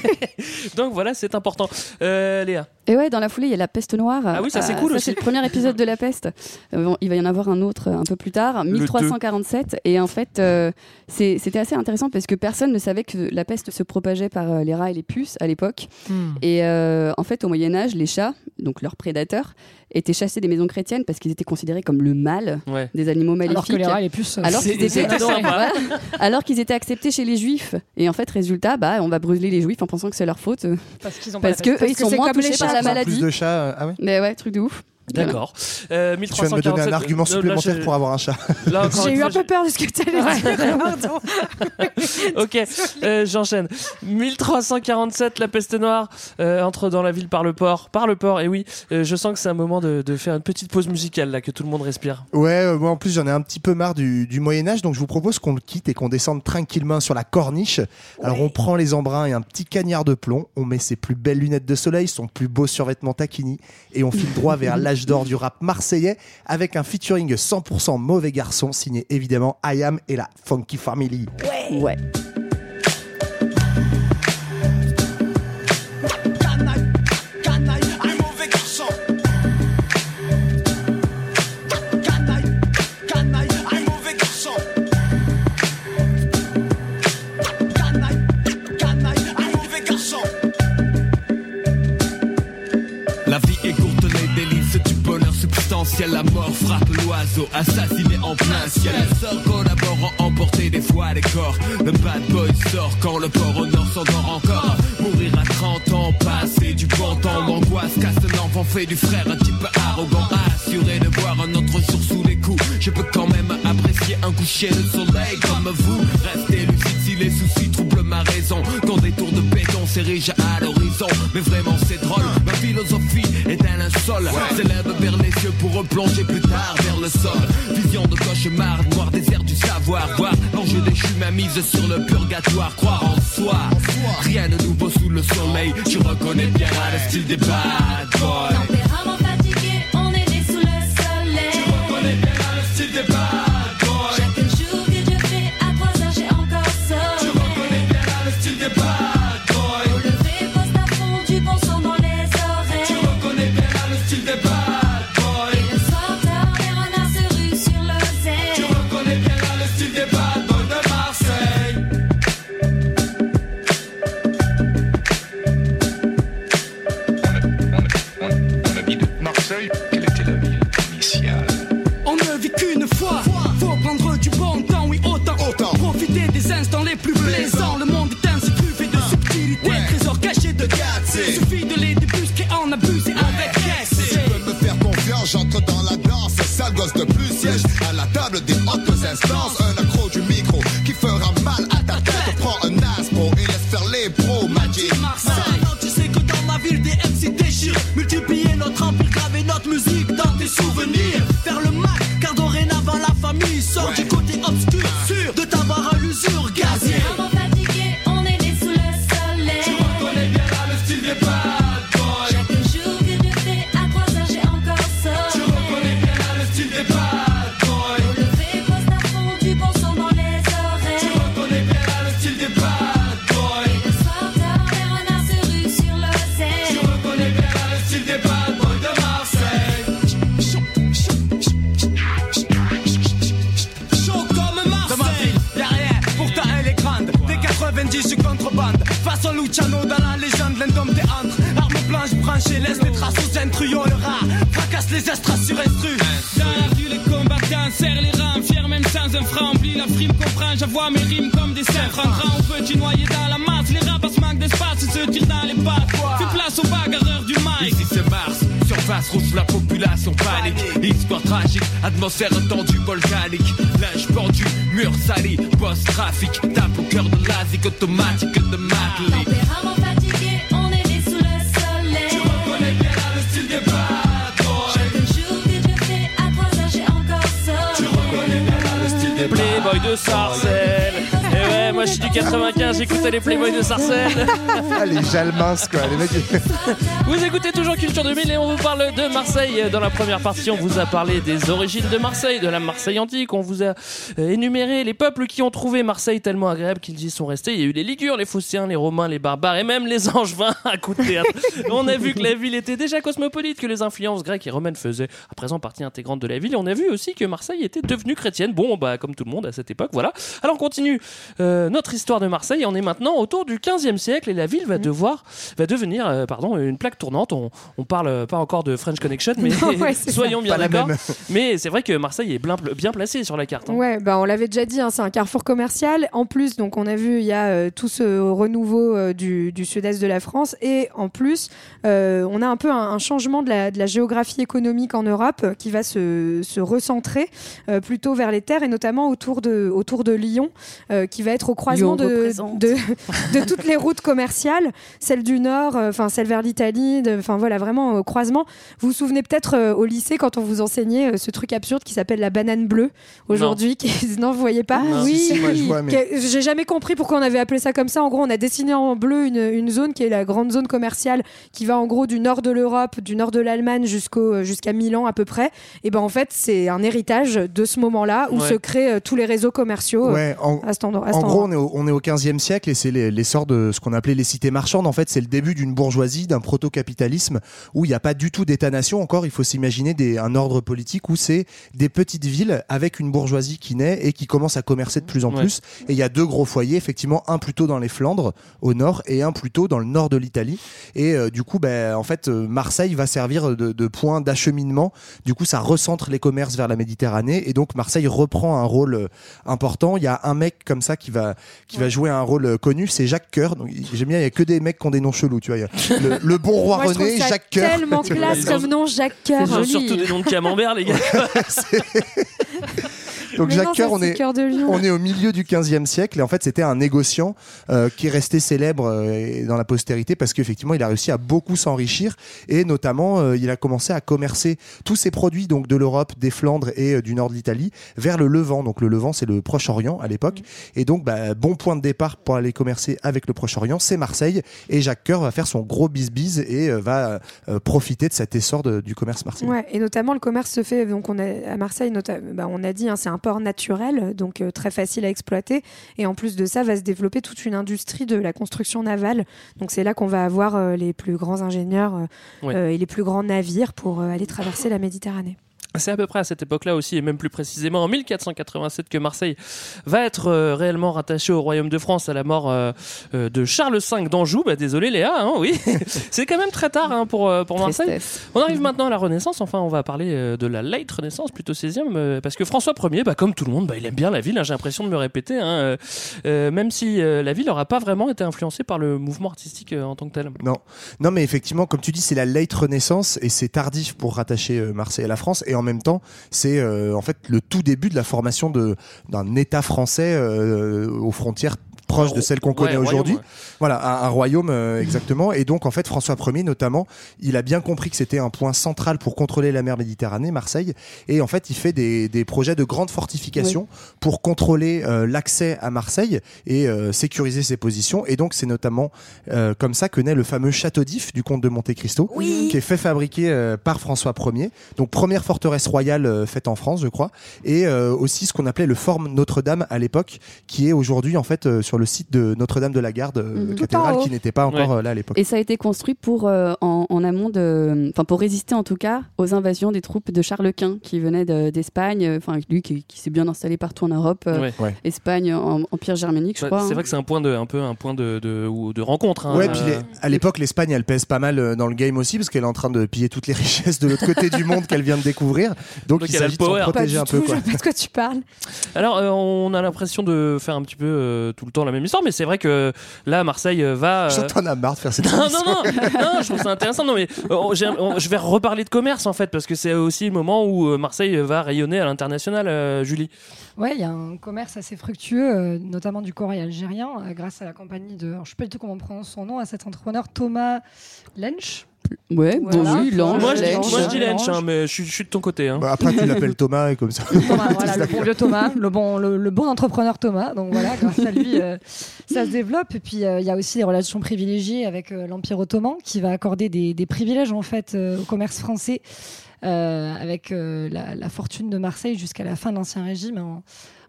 Donc voilà, c'est important. Euh, Léa. Et ouais, dans la foulée, il y a la peste noire. Ah oui, ça, c'est Euh, cool ça, aussi. C'est le premier épisode de la peste. Euh, bon, il va y en avoir un autre euh, un peu plus tard, 1347. Et en fait, euh, c'est- c'était assez intéressant parce que personne ne savait que la peste se propageait par euh, les rats et les puces à l'époque. Hmm. Et euh, en fait, au Moyen Âge, les chats, donc leurs prédateurs, étaient chassés des maisons chrétiennes parce qu'ils étaient considérés comme le mal Ouais. des animaux maléfiques. Alors que les rats et les puces, Alors qu'ils étaient. Voilà. alors qu'ils étaient acceptés chez les juifs. Et en fait, résultat, bah, on va brûler les juifs en pensant que c'est leur faute. Parce qu'ils ont pas Parce la que peste. eux, ils Parce sont moins comme les touchés par la maladie. Plus de chats. euh, Ah ouais Mais ouais, truc de ouf. D'accord. Euh, Tu viens de me donner un 1347, argument euh, supplémentaire là, pour avoir un chat. J'ai eu un peu peur de ce que tu allais dire. Pardon. Ok, euh, j'enchaîne. 1347, la peste noire euh, entre dans la ville par le port. Par le port, et oui, euh, je sens que c'est un moment de, de faire une petite pause musicale là, que tout le monde respire. Ouais, euh, moi en plus j'en ai un petit peu marre du, du Moyen Âge, donc je vous propose qu'on le quitte et qu'on descende tranquillement sur la corniche. Alors on prend les embruns et un petit cagnard de plomb, on met ses plus belles lunettes de soleil, son plus beau survêtement taquini, et on file droit vers l'âge d'or du rap marseillais avec un featuring 100% mauvais garçon signé évidemment IAM et la Funky Family. Ouais. Substantiel. La mort frappe l'oiseau, assassiné en plein ciel. Les sorts collaborant, emporter des fois les corps. Le bad boy sort quand le port au nord s'endort encore. Mourir à 30 ans, passer du temps. L'angoisse casse l'enfant, fait du frère un type arrogant. Assuré de voir un autre jour sous les coups. Je peux quand même apprécier un coucher de soleil comme vous. Restez lucide si les soucis troublent ma raison. Quand s'érigent à l'horizon. Mais vraiment c'est drôle, ma philosophie est un linceul. S'élève vers les cieux pour replonger plus tard vers le sol. Vision de cauchemar, noir désert du savoir. Voir l'enjeu déchu, ma mise sur le purgatoire. Croire en soi, rien de nouveau sous le soleil. Tu reconnais bien le style des bad boys. Automatique de Matley. Tempérament fatigué, on est né sous le soleil. Tu reconnais bien le style des bad boys. Chaque jour que Dieu fait, à 3 heures j'ai encore Tu sommeil. reconnais bien le style des Playboy de Sarcelles. Et ouais, moi je suis du 95, j'écoutais les Playboys de Sarcelles. Ah, les jalmins, quoi. Les mecs. Vous écoutez toujours Culture 2000 et on vous parle de Marseille. Dans la première partie, on vous a parlé des origines de Marseille, de la Marseille antique. On vous a euh, énuméré les peuples qui ont trouvé Marseille tellement agréable qu'ils y sont restés. Il y a eu les Ligures, les Phocéens, les Romains, les Barbares et même les Angevins à coup de théâtre. On a vu que la ville était déjà cosmopolite, que les influences grecques et romaines faisaient à présent partie intégrante de la ville. Et on a vu aussi que Marseille était devenue chrétienne. Bon, bah comme tout le monde à cette époque, voilà. Alors on continue euh, notre histoire de Marseille. On est maintenant autour du 15e siècle et la ville va devoir, va devenir, euh, pardon, une plaque tournante. On, on parle pas encore de French Connection, mais Non, ouais, c'est soyons bien d'accord. Mais c'est vrai que Marseille est bien, bien placé sur la carte. hein. Ouais, bah on l'avait déjà dit, hein, c'est un carrefour commercial. En plus, donc on a vu, il y a euh, tout ce renouveau euh, du, du sud-est de la France, et en plus, euh, on a un peu un, un changement de la, de la géographie économique en Europe qui va se, se recentrer euh, plutôt vers les terres et notamment autour de, autour de Lyon, euh, qui va être au croisement de, de, de toutes les routes commerciales, celle du nord, euh, enfin celle vers l'Italie, enfin voilà, vraiment au croisement. Vous vous souvenez peut-être euh, au lycée quand on vous enseignait euh, ce truc absurde qui s'appelle la banane bleue aujourd'hui. qui- Non, vous voyez pas Non, si, si, moi, je vois, mais- J'ai jamais compris pourquoi on avait appelé ça comme ça. En gros, on a dessiné en bleu une, une zone qui est la grande zone commerciale qui va en gros du nord de l'Europe, du nord de l'Allemagne jusqu'au jusqu'à Milan à peu près. Et ben en fait, c'est un héritage de ce moment-là où Ouais. se créent euh, tous les réseaux commerciaux euh, Ouais, en, à cet endroit. à en cet gros, endroit. on est, au, on est au 15e siècle et c'est les- l'essor de ce qu'on appelait les cités marchandes. En fait, c'est le début d'une bourgeoisie, d'un proto-capitalisme où il n'y a pas du tout d'État-nation. Encore, il faut s'imaginer un ordre politique où c'est des petites villes avec une bourgeoisie qui naît et qui commence à commercer de plus en Ouais. plus. Et il y a deux gros foyers, effectivement, un plutôt dans les Flandres, au nord, et un plutôt dans le nord de l'Italie. Et euh, du coup, ben, en fait, euh, Marseille va servir de, de point d'acheminement. Du coup, ça recentre les commerces vers la Méditerranée. Et donc, Marseille reprend un rôle euh, important. Il y a un mec comme ça qui va, qui va jouer un rôle euh, connu, c'est Jacques Coeur. Donc, J'aime bien, il y a que des mecs qui ont des noms chelous. Tu vois, il y a le, le bon roi Moi, René, ça Jacques Coeur. tellement classe comme nom, Jacques Coeur. Surtout des noms de camembert, les gars. Donc Mais Jacques non, Coeur, on est, on est au milieu du 15e siècle et en fait c'était un négociant euh, qui est resté célèbre euh, dans la postérité parce qu'effectivement il a réussi à beaucoup s'enrichir et notamment euh, il a commencé à commercer tous ses produits donc de l'Europe, des Flandres et du nord de l'Italie vers le Levant. Donc le Levant c'est le Proche-Orient à l'époque et donc bah, bon point de départ pour aller commercer avec le Proche-Orient c'est Marseille et Jacques Coeur va faire son gros bis-bis et va profiter de cet essor de- du commerce marseillais. Ouais, et notamment le commerce se fait donc on a à Marseille bah, on a dit hein, c'est un port naturel donc euh, très facile à exploiter et en plus de ça va se développer toute une industrie de la construction navale donc c'est là qu'on va avoir euh, les plus grands ingénieurs euh, Ouais. et les plus grands navires pour aller traverser la Méditerranée. C'est à peu près à cette époque-là aussi, et même plus précisément en 1487, que Marseille va être euh, réellement rattaché au royaume de France à la mort euh, euh, de Charles V d'Anjou. Bah, désolé Léa, hein, oui, c'est quand même très tard hein, pour, pour Marseille. Tristesse. On arrive maintenant à la Renaissance, enfin on va parler euh, de la late Renaissance, plutôt 16e, euh, parce que François Ier, bah, comme tout le monde, bah, il aime bien la ville, hein, j'ai l'impression de me répéter, hein, euh, euh, même si euh, la ville n'aura pas vraiment été influencée par le mouvement artistique euh, en tant que tel. Non, non, mais effectivement, comme tu dis, c'est la late Renaissance et c'est tardif pour rattacher euh, Marseille à la France. Et en même temps, c'est euh, en fait le tout début de la formation d'un État français euh, aux frontières proches de celles qu'on ouais, connaît royaume, aujourd'hui. ouais. Voilà, un, un royaume euh, exactement. Et donc en fait, François Ier notamment, il a bien compris que c'était un point central pour contrôler la mer Méditerranée, Marseille. Et en fait, il fait des, des projets de grande fortification pour contrôler euh, l'accès à Marseille et euh, sécuriser ses positions. Et donc c'est notamment euh, comme ça que naît le fameux château d'If du comte de Monte Cristo, qui est fait fabriquer euh, par François Ier. Donc première forteresse royale euh, faite en France, je crois, et euh, aussi ce qu'on appelait le Forme Notre-Dame à l'époque, qui est aujourd'hui en fait euh, sur le site de Notre-Dame de la Garde euh, Mhm. cathédrale, qui n'était pas encore Ouais. euh, là à l'époque. Et ça a été construit pour euh, en, en amont de, enfin pour résister en tout cas aux invasions des troupes de Charles Quint qui venaient de- d'Espagne, enfin lui qui, qui s'est bien installé partout en Europe, euh, Ouais. Ouais. Espagne, en- Empire germanique, je crois. c'est hein. vrai que c'est un point de, un peu un point de, de, rencontre. hein. Ouais, puis les- à l'époque, l'Espagne, elle pèse pas mal dans le game aussi, parce qu'elle est en train de piller toutes les richesses de l'autre côté du monde qu'elle vient de découvrir. Donc, Donc il elle a s'agit de protéger un peu. quoi. de quoi tu parles. Alors, euh, on a l'impression de faire un petit peu euh, tout le temps la même histoire, mais c'est vrai que là, Marseille euh, va. euh, Je t'en as marre de faire cette Non, non, non, non, je trouve ça intéressant. Non, mais euh, on- je vais reparler de commerce en fait, parce que c'est aussi le moment où Marseille va rayonner à l'international, euh, Julie. Ouais, il y a un commerce assez fructueux, euh, notamment du corail algérien, euh, grâce à la compagnie de, alors, je sais pas du tout comment on prononce son nom, à cet entrepreneur Thomas Lench. Ouais, bon, Voilà. oui, Lange, Moi, je dis, Lench. moi, je dis Lench. Lench, hein, mais je suis, je suis de ton côté. hein. Bah, après, tu l'appelles Thomas et comme ça. Thomas, voilà, le bon vieux Thomas, le bon, le, le bon entrepreneur Thomas. Donc voilà, grâce à lui, euh, ça se développe. Et puis euh, il y a aussi des relations privilégiées avec euh, l'Empire ottoman, qui va accorder des, des privilèges en fait euh, au commerce français, euh, avec euh, la, la fortune de Marseille jusqu'à la fin de l'Ancien Régime. En,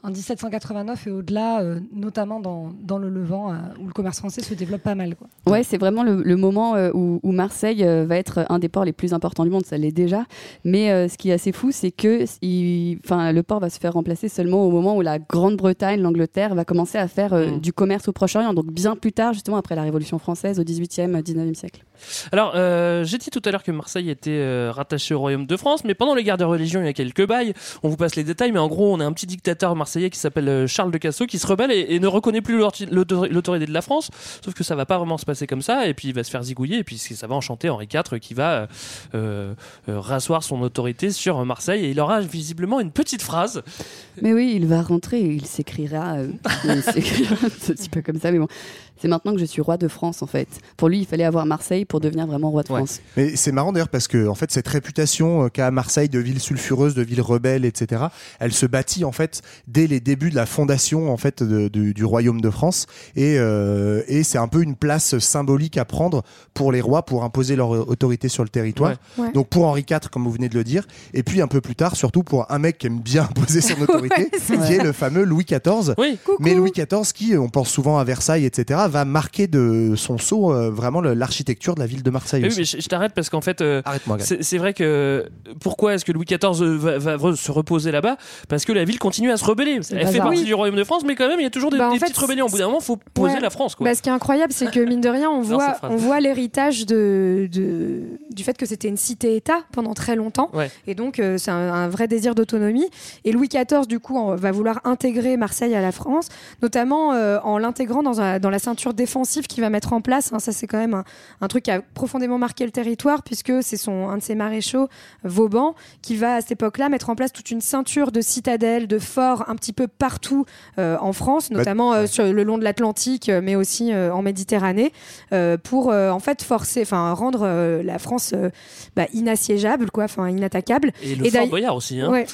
en 1789 et au-delà, euh, notamment dans, dans le Levant, euh, où le commerce français se développe pas mal. Quoi. Ouais, c'est vraiment le, le moment euh, où, où Marseille euh, va être un des ports les plus importants du monde, ça l'est déjà. Mais euh, ce qui est assez fou, c'est que il- enfin, le port va se faire remplacer seulement au moment où la Grande-Bretagne, l'Angleterre, va commencer à faire euh, du commerce au Proche-Orient, donc bien plus tard, justement après la Révolution française au 18e, 19e siècle. Alors, euh, j'ai dit tout à l'heure que Marseille était euh, rattaché au royaume de France, mais pendant les guerres de religion, il y a quelques bails. On vous passe les détails, mais en gros, on a un petit dictateur marseillais qui s'appelle euh, Charles de Casso qui se rebelle et, ne reconnaît plus l'autor- l'autor- l'autorité de la France. Sauf que ça va pas vraiment se passer comme ça, et puis il va se faire zigouiller, et puis ça va enchanter Henri IV qui va euh, rasseoir son autorité sur Marseille, et il aura visiblement une petite phrase. Mais oui, il va rentrer il s'écrira, il s'écrira un petit peu comme ça, mais bon. C'est maintenant que je suis roi de France, en fait. Pour lui, il fallait avoir Marseille pour devenir vraiment roi de France. Mais c'est marrant d'ailleurs parce que en fait cette réputation euh, qu'a Marseille de ville sulfureuse, de ville rebelle, etc. Elle se bâtit en fait dès les débuts de la fondation en fait de- du, du royaume de France et, euh, et c'est un peu une place symbolique à prendre pour les rois pour imposer leur euh, autorité sur le territoire. Ouais. Ouais. Donc pour Henri IV comme vous venez de le dire et puis un peu plus tard surtout pour un mec qui aime bien imposer son autorité qui vrai. est le fameux Louis XIV. Mais Louis XIV qui on pense souvent à Versailles etc. va marquer de son sceau euh, vraiment l'architecture de la ville de Marseille. Oui, mais je, je t'arrête parce qu'en fait, euh, c'est vrai que pourquoi est-ce que Louis XIV va, va se reposer là-bas? Parce que la ville continue à se rebeller. le Elle fait partie Oui. du royaume de France, mais quand même, il y a toujours des, Bah, des fait, petites rébellions. Au bout d'un moment, il faut poser Ouais. la France. Quoi. Bah, ce qui est incroyable, c'est que mine de rien, on voit, on l'héritage de, de- du fait que c'était une cité-État pendant très longtemps. Ouais. Et donc, euh, c'est un, un vrai désir d'autonomie. Et Louis XIV, du coup, va vouloir intégrer Marseille à la France, notamment euh, en l'intégrant dans, un- dans la ceinture défensive qu'il va mettre en place. hein. ça, c'est quand même un, un truc qui a profondément marqué le territoire, puisque c'est son, un de ses maréchaux, Vauban, qui va à cette époque-là mettre en place toute une ceinture de citadelles, de forts un petit peu partout euh, en France, Bah, notamment euh, sur le long de l'Atlantique, euh, mais aussi euh, en Méditerranée, pour en fait forcer, enfin rendre la France bah, inassiégeable, quoi, enfin inattaquable. Et le Fort Boyard aussi. Hein. Ouais.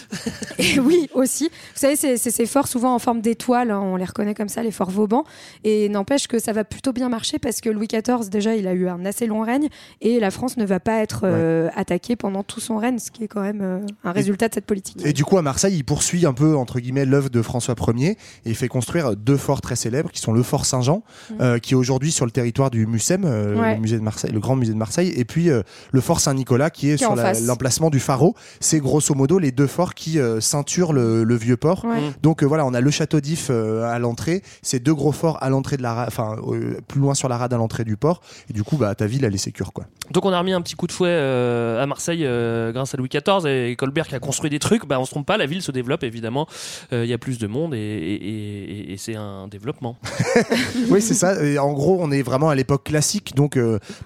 Et oui, aussi. Vous savez, c'est c'est ces forts souvent en forme d'étoiles, hein, on les reconnaît comme ça, les forts Vauban. Et n'empêche que ça va plutôt bien marcher parce que Louis XIV, déjà, il a eu un assez long règne et la France ne va pas être euh, attaquée pendant tout son règne, ce qui est quand même euh, un résultat de cette politique. Et du coup, à Marseille, il poursuit un peu, entre guillemets, l'œuvre de François Ier et il fait construire deux forts très célèbres qui sont le fort Saint-Jean, euh, qui est aujourd'hui sur le territoire du euh, Ouais. le musée de Marseille, le grand musée de Marseille, et puis euh, le fort Saint-Nicolas qui est Qui est sur l'emplacement du pharo. C'est grosso modo les deux forts qui euh, ceinturent le, le vieux port. Ouais. Donc euh, voilà, on a le château d'If euh, à l'entrée, ces deux gros forts à l'entrée de la, enfin euh, plus loin sur la rade à l'entrée du port. Et du coup, bah ta ville elle est sécure quoi. Donc on a remis un petit coup de fouet euh, à Marseille euh, grâce à Louis XIV et Colbert qui a construit des trucs. Bah on se trompe pas, la ville se développe évidemment. Il y a plus de monde et, et- et- et- et c'est un développement. oui, c'est ça. Et en gros, on est vraiment à l'époque classique. Donc,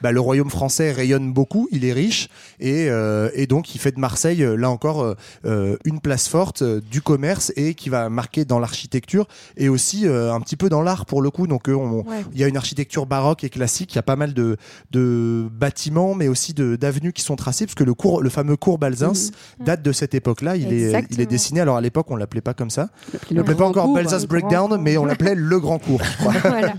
bah, le royaume français rayonne beaucoup, il est riche. Et, et donc, il fait de Marseille, là encore, une place forte du commerce et qui va marquer dans l'architecture et aussi euh, un petit peu dans l'art pour le coup. Donc, euh, on- Ouais. il y a une architecture baroque et classique. Il y a pas mal de, de bâtiments, mais aussi d'avenues qui sont tracées, parce que le, cours, le fameux cours Balzens date de cette époque-là. Il est, il est dessiné. Alors, à l'époque, on l'appelait pas comme ça. le On l'appelait pas grand encore cours, Balzas le Breakdown, mais on l'appelait le grand cours. Voilà.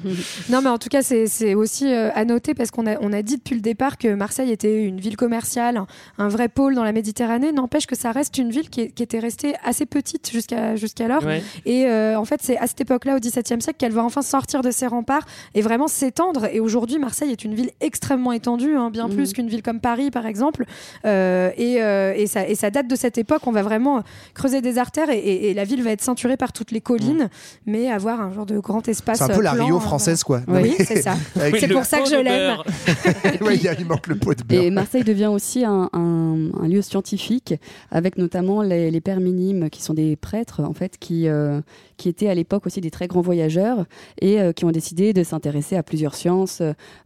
Non, mais en tout cas, c'est c'est aussi euh, à noter parce qu'on a, on a dit depuis le départ que Marseille était une ville commerciale, un, un vrai pôle dans la Méditerranée. N'empêche que ça reste une ville qui, est- qui était restée assez petite jusqu'à jusqu'alors. Ouais. Et euh, en fait, c'est à cette époque-là, au XVIIe siècle, qu'elle va enfin sortir de ses remparts et vraiment s'étendre. Et aujourd'hui, Marseille est une ville extrêmement étendue, hein, bien Mhm. plus qu'une ville comme Paris, par exemple. Euh, et, euh, et, ça, et ça date de cette époque. On va vraiment creuser des artères et, et- et la ville va être ceinturée par toutes les collines, mais avoir un genre de grand espace. C'est un peu la plan, Rio euh, française, quoi. Oui, c'est ça. C'est pour ça que je l'aime. il manque le pot de beurre. Et Marseille devient aussi un, un- un lieu scientifique, avec notamment les, les pères minimes, qui sont des prêtres, en fait, qui, euh, qui étaient à l'époque aussi des très grands voyageurs et euh, qui ont décidé de s'intéresser à plusieurs sciences.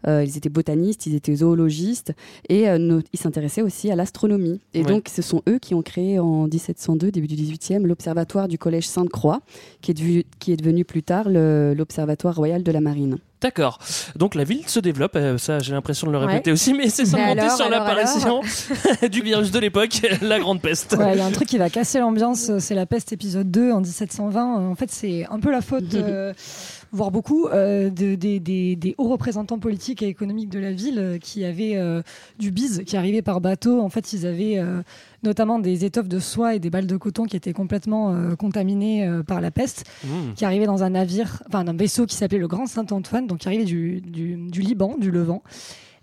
Euh, ils étaient botanistes, ils étaient zoologistes et euh, no- ils s'intéressaient aussi à l'astronomie. Et Ouais. donc, ce sont eux qui ont créé en 1702, début du 18e, l'observatoire du Collège Sainte-Croix, qui, est devu- qui est devenu plus tard l'Observatoire royal de la marine. D'accord. Donc la ville se développe, euh, ça j'ai l'impression de le Ouais. répéter aussi, mais c'est sans alors, sur l'apparition du virus de l'époque, la grande peste. Ouais, il y a un truc qui va casser l'ambiance, c'est la peste épisode 2 en 1720. Euh, En fait, c'est un peu la faute euh, voire beaucoup, euh, de- des, des- des hauts représentants politiques et économiques de la ville euh, qui avaient euh, du bise, qui arrivaient par bateau. En fait, ils avaient notamment des étoffes de soie et des balles de coton qui étaient complètement euh, contaminées euh, par la peste, Mmh. qui arrivaient dans un navire, enfin un vaisseau qui s'appelait le Grand Saint-Antoine, donc qui arrivait du, du, du Liban, du Levant.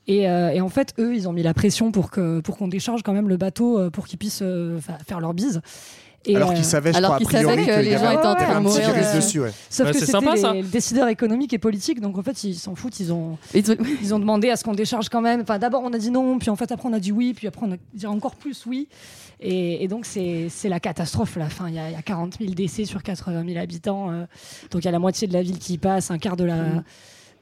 Et, euh, et en fait, eux, ils ont mis la pression pour que pour qu'on décharge quand même le bateau pour qu'ils puissent fa- faire leur bise. Et, Alors euh, qu'ils savaient, je crois, a priori, qu'il y avait un petit euh, virus dessus. ouais. Sauf Bah, que c'est c'était sympa, les, ça. les décideurs économiques et politiques, donc en fait ils s'en foutent, ils ont, ils ont demandé à ce qu'on décharge quand même. Enfin d'abord on a dit non, puis en fait après on a dit oui, puis après on a dit encore plus oui. Et, et donc c'est c'est la catastrophe là. Enfin il y, a- il y a 40 000 décès sur 80 000 habitants, euh, donc il y a la moitié de la ville qui passe, un quart de la Mm.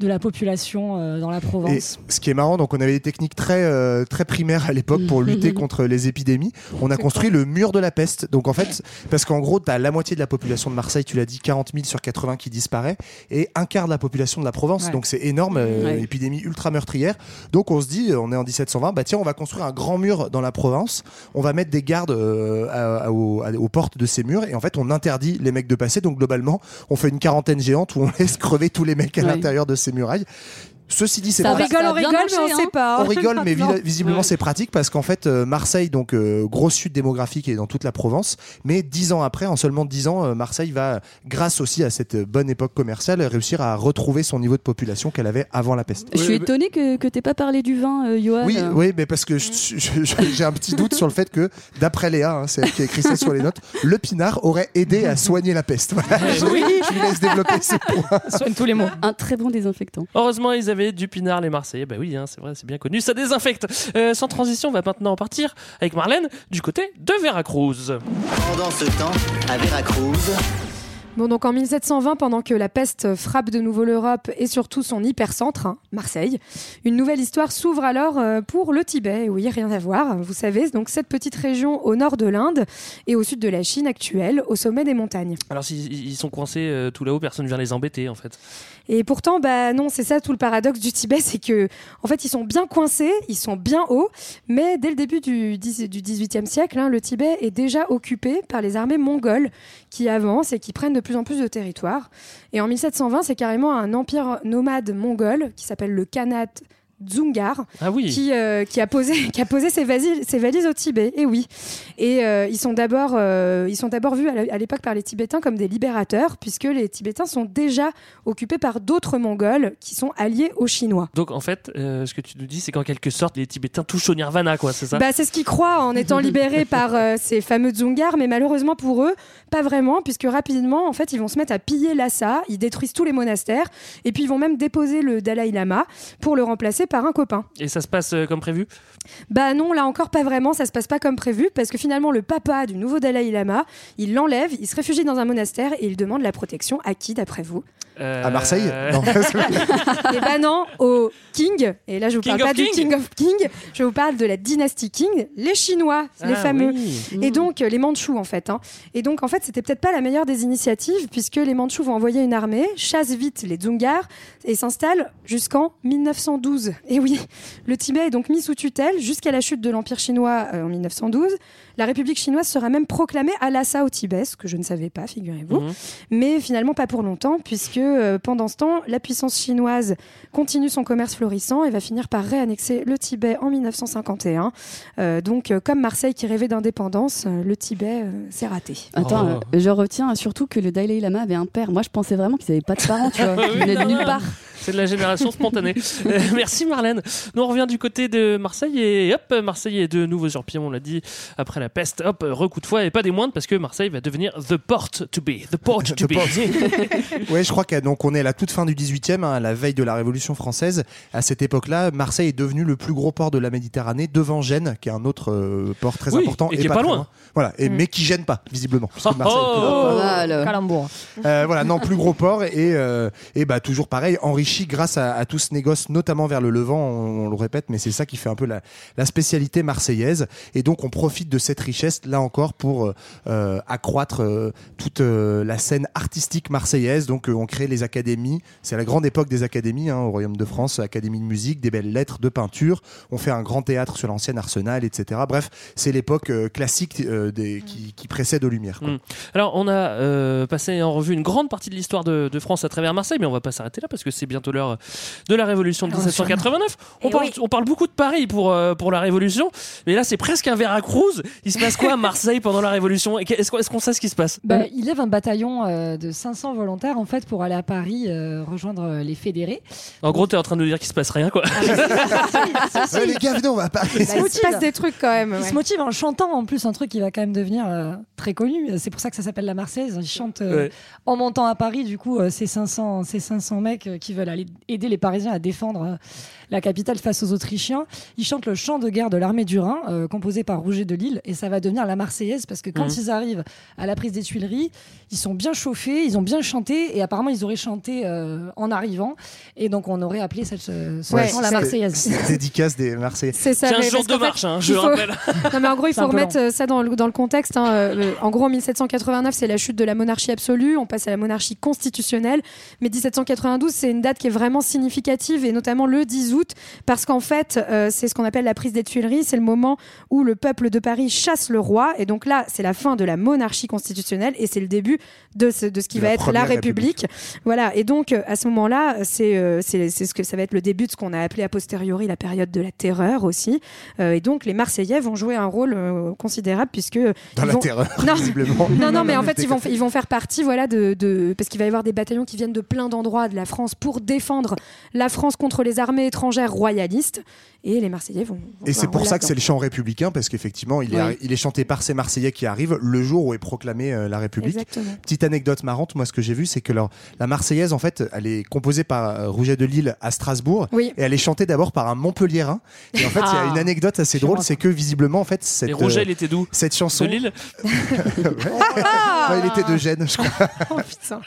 De la population euh, dans la Et Provence. ce qui est marrant, donc on avait des techniques très euh, très primaires à l'époque pour lutter contre les épidémies. On a construit le mur de la peste. Donc en fait, parce qu'en gros, tu as la moitié de la population de Marseille, tu l'as dit, 40 000 sur 80 qui disparaît, et un quart de la population de la Provence. Ouais. Donc c'est énorme, euh, Ouais. épidémie ultra meurtrière. Donc on se dit, on est en 1720, bah tiens, on va construire un grand mur dans la Provence. On va mettre des gardes euh, à- à- aux, à- aux portes de ces murs, et en fait, on interdit les mecs de passer. Donc globalement, on fait une quarantaine géante où on laisse crever tous les mecs à Ouais. l'intérieur de ces murailles. Ceci dit, c'est On pas- rigole, on rigole, mais on sait pas. on rigole, mais vi- visiblement c'est pratique parce qu'en fait euh, Marseille, donc euh, gros sud démographique et dans toute la Provence, mais dix ans après, en seulement dix ans, euh, Marseille va, grâce aussi à cette bonne époque commerciale, réussir à retrouver son niveau de population qu'elle avait avant la peste. Je suis étonnée que, que t'aies pas parlé du vin, euh, Johan. Oui, oui, mais parce que je- je- je- j'ai un petit doute sur le fait que, d'après Léa, hein, c'est elle qui a écrit ça sur les notes, le pinard aurait aidé à soigner la peste. Voilà, je, Oui. je lui laisse développer ce point. Soigne tous les mots. Un très bon désinfectant. Heureusement, ils avaient du pinard, les Marseillais. Bah oui, hein, c'est vrai, c'est bien connu. Ça désinfecte. Euh, sans transition, on va maintenant partir avec Marlène du côté de Veracruz. Pendant ce temps, à Veracruz, Bon, donc en 1720, pendant que la peste frappe de nouveau l'Europe et surtout son hypercentre, hein, Marseille, une nouvelle histoire s'ouvre alors euh, pour le Tibet. Oui, rien à voir, vous savez, donc cette petite région au nord de l'Inde et au sud de la Chine actuelle, au sommet des montagnes. Alors, s'ils ils sont coincés euh, tout là-haut, personne vient les embêter, en fait. Et pourtant, bah non, c'est ça tout le paradoxe du Tibet, c'est que en fait ils sont bien coincés, ils sont bien hauts, mais dès le début du, du 18e siècle, hein, le Tibet est déjà occupé par les armées mongoles qui avancent et qui prennent de plus en plus de territoire. Et en 1720, c'est carrément un empire nomade mongol qui s'appelle le Khanat Dzungar, Ah oui. qui, euh, qui a posé, qui a posé ses, valises, ses valises au Tibet. Et oui. Et euh, ils sont d'abord, euh, ils sont d'abord vus à l'époque par les Tibétains comme des libérateurs, puisque les Tibétains sont déjà occupés par d'autres Mongols qui sont alliés aux Chinois. Donc, en fait, ce que tu nous dis, c'est qu'en quelque sorte, les Tibétains touchent au nirvana, quoi, c'est ça? Bah, c'est ce qu'ils croient en étant libérés par ces fameux Dzungars, mais malheureusement pour eux, pas vraiment, puisque rapidement, en fait, ils vont se mettre à piller Lhasa, ils détruisent tous les monastères, et puis ils vont même déposer le Dalai Lama pour le remplacer par un copain. Et ça se passe euh, comme prévu? Bah non, là encore pas vraiment, ça se passe pas comme prévu, parce que finalement le papa du nouveau Dalai Lama, il l'enlève, il se réfugie dans un monastère et il demande la protection à qui d'après vous Euh, À Marseille Non. Eh ben non, au King, et là je vous King parle pas of du King. Of King, je vous parle de la dynastie King, les Chinois, les Ah fameux, oui. et donc euh, les Mandchous en fait. hein. Et donc en fait c'était peut-être pas la meilleure des initiatives, puisque les Mandchous vont envoyer une armée, chassent vite les Dzungars et s'installent jusqu'en 1912. Et oui, le Tibet est donc mis sous tutelle jusqu'à la chute de l'Empire chinois euh, en 1912. La République chinoise sera même proclamée à Lhasa au Tibet, ce que je ne savais pas, figurez-vous. Mhm. Mais finalement pas pour longtemps, puisque euh, pendant ce temps, la puissance chinoise continue son commerce florissant et va finir par réannexer le Tibet en 1951. Euh, donc euh, comme Marseille qui rêvait d'indépendance, euh, le Tibet euh, s'est raté. Attends, Oh. euh, je retiens surtout que le Dalai Lama avait un père. Moi, je pensais vraiment qu'ils n'avaient pas de parents, tu vois. Oui, Ils venaient de nulle part. C'est de la génération spontanée. Euh, merci Marlène. Nous on revient du côté de Marseille et hop, Marseille est de nouveau sur pied, on l'a dit, après la peste. Hop, recoup de foi et pas des moindres parce que Marseille va devenir the port to be. The port to The be. Ouais, je crois qu'on donc on est à la toute fin du 18e, hein, à la veille de la Révolution française. À cette époque-là, Marseille est devenu le plus gros port de la Méditerranée, devant Gênes, qui est un autre euh, port très Oui, important et qui est pas très loin. Voilà, et, Mm. mais qui gêne pas visiblement. puisque Oh, Marseille oh. grand. Voilà. Euh, voilà, non, plus gros port et, et bah toujours pareil, enrichi enrichi grâce à, à tout ce négoce, notamment vers le Levant, on, on le répète, mais c'est ça qui fait un peu la, la spécialité marseillaise. Et donc on profite de cette richesse, là encore, pour euh, euh, accroître euh, toute euh, la scène artistique marseillaise. Donc on crée les académies, c'est la grande époque des académies hein, au Royaume de France, académie de musique, des belles lettres, de peinture. On fait un grand théâtre sur l'ancien Arsenal, etc. Bref, c'est l'époque classique des, qui, qui précède aux Lumières. quoi. Mm. Alors, on a passé en revue une grande partie de l'histoire de, de France à travers Marseille, mais on va pas s'arrêter là parce que c'est bientôt l'heure de la Révolution de Ah, 1789. On Eh parle, oui. on parle beaucoup de Paris pour, euh, pour la Révolution, mais là, c'est presque un Veracruz. Il se passe quoi à Marseille pendant la Révolution? Est-ce qu'on sait ce qui se passe? Bah, il lève un bataillon euh, de 500 volontaires en fait pour aller à Paris euh, rejoindre les fédérés. En gros, t'es en train de nous dire qu'il se passe rien, quoi. Ouais, les gars, venez, on va pas. Il se Il se motive. passe des trucs quand même. Il ouais. se motive en chantant en plus un truc qui va quand même devenir euh, très connu. C'est pour ça que ça s'appelle la Marseillaise. Ils chantent euh, Ouais. en montant à Paris. Du coup, euh, ces 500, ces 500 mecs euh, qui veulent aller aider les Parisiens à défendre euh, la capitale face aux Autrichiens. Ils chantent le chant de guerre de l'armée du Rhin, euh, composé par Rouget de Lille, et ça va devenir la Marseillaise parce que quand Mhm. ils arrivent à la prise des Tuileries, ils sont bien chauffés, ils ont bien chanté, et apparemment ils auraient chanté euh, en arrivant, et donc on aurait appelé cette ce Ouais, chant la c'est- Marseillaise. c'est Dédicace des Marseillais. C'est ça. C'est un jour de qu'en fait, marche, hein, je faut- rappelle. non mais en gros, il C'est faut remettre euh, ça dans le, dans le contexte. hein. Euh, en gros, en 1789, c'est la chute de la monarchie absolue. On passe à la monarchie constitutionnelle. Mais 1792, c'est une date qui est vraiment significative et notamment le 10 août parce qu'en fait, euh, c'est ce qu'on appelle la prise des Tuileries. C'est le moment où le peuple de Paris chasse le roi. Et donc là, c'est la fin de la monarchie constitutionnelle et c'est le début de ce, de ce qui De va la être la République. Voilà. Et donc, euh, à ce moment-là, c'est euh, c'est ce que ça va être le début de ce qu'on a appelé a posteriori la période de la terreur aussi. Euh, et donc, les Marseillais vont jouer un rôle considérable puisque Dans la vont- terreur, Non. visiblement. non, non, mais en fait, ils vont, ils vont faire partie, voilà, de, de- parce qu'il va y avoir des bataillons qui viennent de plein d'endroits de la France pour défendre la France contre les armées étrangères royalistes. Et les Marseillais vont. vont Et c'est pour ça que c'est le chant républicain, parce qu'effectivement, il, est, Oui. il est chanté par ces Marseillais qui arrivent le jour où est proclamée euh, la République. Exactement. Petite anecdote marrante, moi, ce que j'ai vu, c'est que leur- la Marseillaise, en fait, elle est composée par euh, Rouget de Lille à Strasbourg, Oui. et elle est chantée d'abord par un Montpelliérain. Et en fait, il y a Ah. une anecdote assez drôle, c'est que visiblement, en fait, cette, Et Rouget, euh, il était d'où? cette chanson. De Lille? Ouais, il était de Gênes, je crois. Oh putain.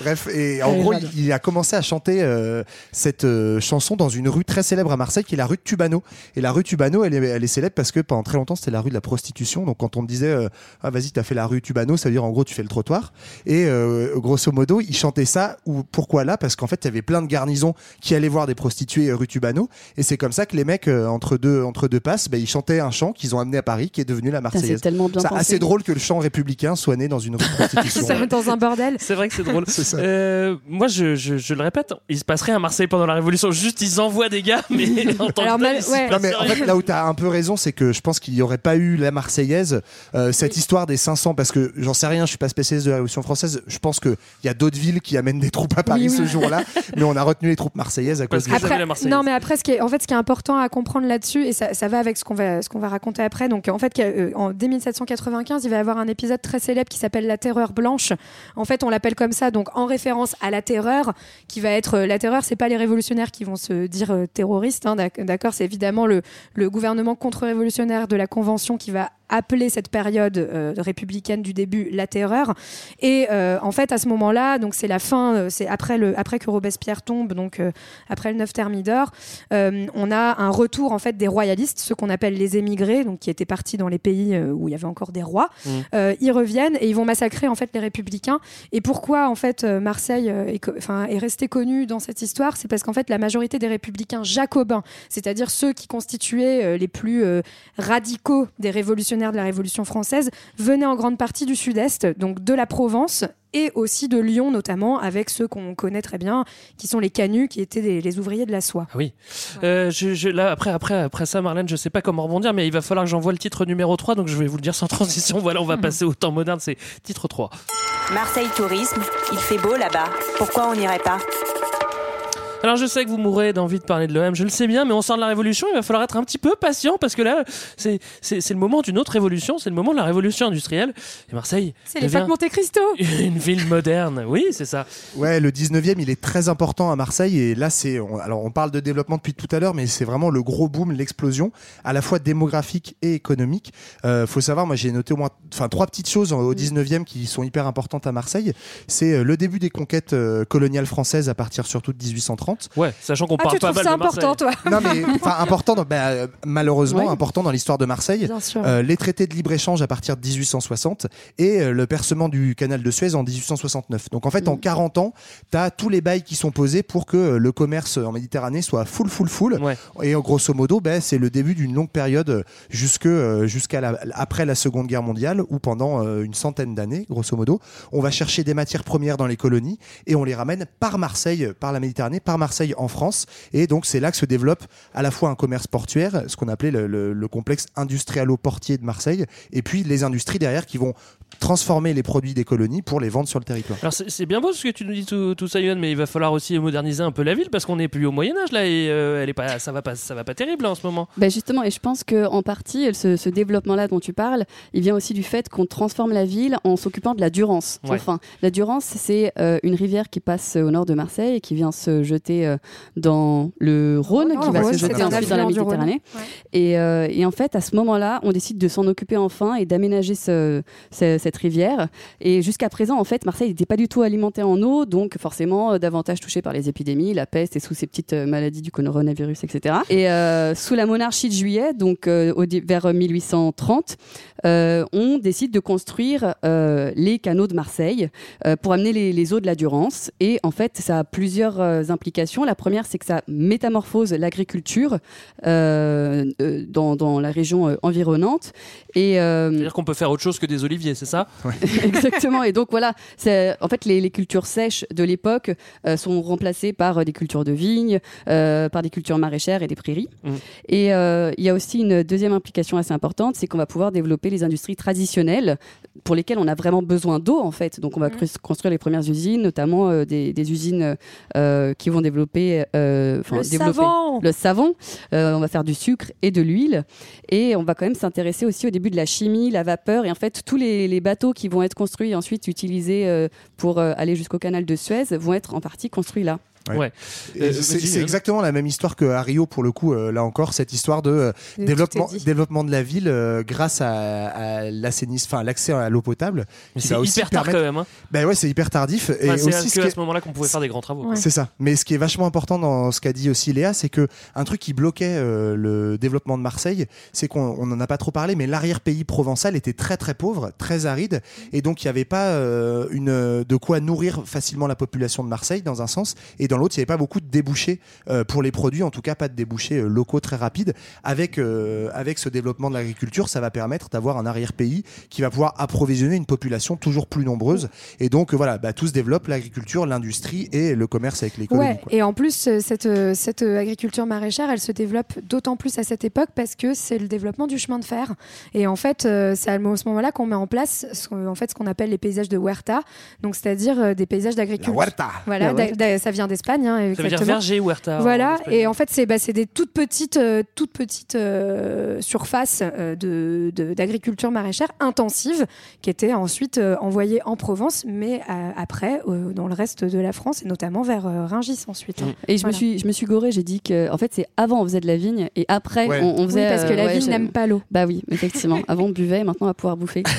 Bref, et en Allez, gros, il, il a commencé à chanter euh, cette euh, chanson dans une rue très célèbre à Marseille, qui est la rue de Tubano. Et la rue Tubano, elle est, elle est célèbre parce que pendant très longtemps, c'était la rue de la prostitution. Donc, quand on te disait, euh, ah vas-y, t'as fait la rue Tubano, ça veut dire en gros, tu fais le trottoir. Et euh, grosso modo, il chantait ça. Ou pourquoi là? Parce qu'en fait, il y avait plein de garnisons qui allaient voir des prostituées euh, rue Tubano. Et c'est comme ça que les mecs, euh, entre deux entre deux passes, bah, ils chantaient un chant qu'ils ont amené à Paris, qui est devenu la Marseillaise. C'est tellement bien C'est pensé. assez drôle que le chant républicain soit né dans une rue de prostitution. Ça, dans un bordel. C'est vrai que c'est drôle. Euh, moi, je, je, je le répète, il se passe rien à Marseille pendant la Révolution. Juste, ils envoient des gars, mais en tant Alors, que tel, mal- ouais. Non mais en fait là où tu as un peu raison c'est que je pense qu'il n'y aurait pas eu la Marseillaise euh, cette histoire des 500 parce que j'en sais rien je suis pas spécialiste de la Révolution française je pense qu'il y a d'autres villes qui amènent des troupes à Paris Oui, oui. ce jour-là mais on a retenu les troupes marseillaises à Parce cause de la Marseillaise. non, mais après, ce qui est, en fait, ce qui est important à comprendre là-dessus, et ça, ça va avec ce qu'on va, ce qu'on va raconter après. Donc, en fait, euh, en, dès 1795, il va y avoir un épisode très célèbre qui s'appelle la Terreur blanche. En fait, on l'appelle comme ça, donc en référence à la terreur, qui va être euh, la terreur. C'est pas les révolutionnaires qui vont se dire terroristes, hein, d'ac- d'accord. C'est évidemment le gouvernement contre-révolutionnaire de la Convention qui va appeler cette période euh, républicaine du début la terreur. Et euh, en fait, à ce moment-là, donc c'est la fin, euh, c'est après le, après que Robespierre tombe, donc euh, après le 9 Thermidor, on a un retour en fait des royalistes, ceux qu'on appelle les émigrés, donc qui étaient partis dans les pays où il y avait encore des rois. Mmh. Ils reviennent et ils vont massacrer en fait les républicains. Et pourquoi en fait Marseille est, enfin, est resté connu dans cette histoire, c'est parce qu'en fait la majorité des républicains jacobins, c'est-à-dire ceux qui constituaient les plus radicaux des révolutionnaires de la Révolution française, venaient en grande partie du sud-est, donc de la Provence et aussi de Lyon notamment, avec ceux qu'on connaît très bien, qui sont les canuts, qui étaient des- les ouvriers de la soie. Ah oui. Euh, je, je- là, après, après, après ça, Marlène, je sais pas comment rebondir, mais il va falloir que j'envoie le titre numéro 3, donc je vais vous le dire sans transition. Voilà, on va passer au temps moderne, c'est titre 3. Marseille Tourisme, il fait beau là-bas. Pourquoi on n'irait pas? Alors je sais que vous mourrez d'envie de parler de l'OM, je le sais bien, mais on sort de la révolution, il va falloir être un petit peu patient parce que là, c'est c'est- c'est le moment d'une autre révolution, c'est le moment de la révolution industrielle. Et Marseille C'est les facs Monte Cristo une ville moderne. Oui, c'est ça. Ouais, le 19e, il est très important à Marseille et là c'est on- alors on parle de développement depuis tout à l'heure mais c'est vraiment le gros boom, l'explosion à la fois démographique et économique. Euh, faut savoir moi j'ai noté au moins enfin trois petites choses au 19e qui sont hyper importantes à Marseille. C'est euh, le début des conquêtes euh, coloniales françaises à partir surtout de 1830 1930. Ouais, sachant qu'on Ah, parle tu pas trouves mal ça de Marseille. important, toi Non mais enfin important, dans- bah, malheureusement important dans l'histoire de Marseille. Bien sûr. Euh, les traités de libre échange à partir de 1860 et euh, le percement du canal de Suez en 1869. Donc en fait Mm. en 40 ans, tu as tous les bails qui sont posés pour que euh, le commerce en Méditerranée soit full full full. Et euh, grosso modo, ben, c'est le début d'une longue période euh, jusque euh, jusqu'à la- après la Seconde Guerre mondiale où pendant euh, une centaine d'années, grosso modo, on va chercher des matières premières dans les colonies et on les ramène par Marseille, par la Méditerranée, par Marseille en France. Et donc c'est là que se développe à la fois un commerce portuaire, ce qu'on appelait le, le- le complexe industrialo-portier de Marseille, et puis les industries derrière qui vont transformer les produits des colonies pour les vendre sur le territoire. Alors c'est bien beau ce que tu nous dis tout, tout ça Yoann, mais il va falloir aussi moderniser un peu la ville parce qu'on n'est plus au Moyen Âge là et euh, elle est pas, ça va pas, ça va pas terrible là, en ce moment. Ben justement, et je pense que en partie, ce, ce développement-là dont tu parles, il vient aussi du fait qu'on transforme la ville en s'occupant de la Durance. Ouais. Enfin, la Durance, c'est euh, une rivière qui passe au nord de Marseille et qui vient se jeter euh, dans le Rhône, Oh, qui va Rhône, se jeter ensuite dans la. Méditerranée. Ouais. Et, euh, et en fait, à ce moment-là, on décide de s'en occuper enfin et d'aménager ce- ce- cette rivière. Et jusqu'à présent, en fait, Marseille n'était pas du tout alimenté en eau, donc forcément euh, davantage touché par les épidémies, la peste et sous ces petites euh, maladies du coronavirus, etc. Et euh, sous la monarchie de Juillet, donc vers 1830, euh, on décide de construire les canaux de Marseille pour amener les, eaux de la Durance. Et en fait, ça a plusieurs implications. La première, c'est que ça métamorphose l'agriculture dans, la région environnante. Et euh, C'est-à-dire qu'on peut faire autre chose que des oliviers, c'est ça? Exactement. Et donc voilà, c'est en fait les, les cultures sèches de l'époque euh, sont remplacées par euh, des cultures de vignes, euh, par des cultures maraîchères et des prairies. Mm. Et euh, il y a aussi une deuxième implication assez importante, c'est qu'on va pouvoir développer les industries traditionnelles pour lesquelles on a vraiment besoin d'eau en fait. Donc on va cru- construire les premières usines, notamment euh, des, des usines euh, qui vont développer, euh, Le développer savon le savon. Euh, on va faire du sucre et de l'huile. Et on va quand même s'intéresser aussi au début de la chimie, la vapeur. Et en fait, tous les, les bateaux qui vont être construits et ensuite utilisés euh, pour euh, aller jusqu'au canal de Suez vont être en partie construits là. Ouais. Et Euh, c'est hein. exactement la même histoire que à Rio pour le coup euh, là encore cette histoire de euh, développement développement de la ville euh, grâce à, à l'assainissement enfin l'accès à l'eau potable c'est hyper tard permettre- quand même. Hein. Ben ouais c'est hyper tardif et Enfin, c'est aussi à, ce moment-là qu'on pouvait faire des grands travaux. C'est ça. Mais ce qui est vachement important dans ce qu'a dit aussi Léa, c'est que un truc qui bloquait euh, le développement de Marseille, c'est qu'on on en a pas trop parlé, mais l'arrière-pays provençal était très très pauvre, très aride, et donc il n'y avait pas euh, une de quoi nourrir facilement la population de Marseille dans un sens, et dans l'autre il n'y avait pas beaucoup de débouchés euh, pour les produits, en tout cas pas de débouchés euh, locaux très rapides. Avec euh, avec ce développement de l'agriculture, ça va permettre d'avoir un arrière-pays qui va pouvoir approvisionner une population toujours plus nombreuse, et donc voilà, bah, tout se développe l'agriculture, l'industrie et le commerce avec les colonies. Ouais, et en plus, cette, cette agriculture maraîchère, elle se développe d'autant plus à cette époque parce que c'est le développement du chemin de fer. Et en fait, c'est à ce moment-là qu'on met en place ce, qu'on- en fait, ce qu'on appelle les paysages de huerta, donc c'est-à-dire des paysages d'agriculture. Voilà, La d'a- huerta. d'a- ça vient d'Espagne. hein, Ça veut dire verger huerta. en Voilà, et en fait, c'est bah, des toutes petites, euh, toutes petites euh, surfaces euh, de- de- d'agriculture maraîchère intensive qui étaient ensuite euh, envoyées en Provence, mais euh, après euh, dans le reste de la France et notamment vers euh, Rungis ensuite. hein. Et je Voilà. me suis, je me suis gorée, j'ai dit que, en fait, c'est avant on faisait de la vigne et après Ouais. on, on Oui, faisait. parce que euh, la ouais, vigne n'aime pas l'eau. Bah oui, effectivement. Avant on buvait, et maintenant on va pouvoir bouffer.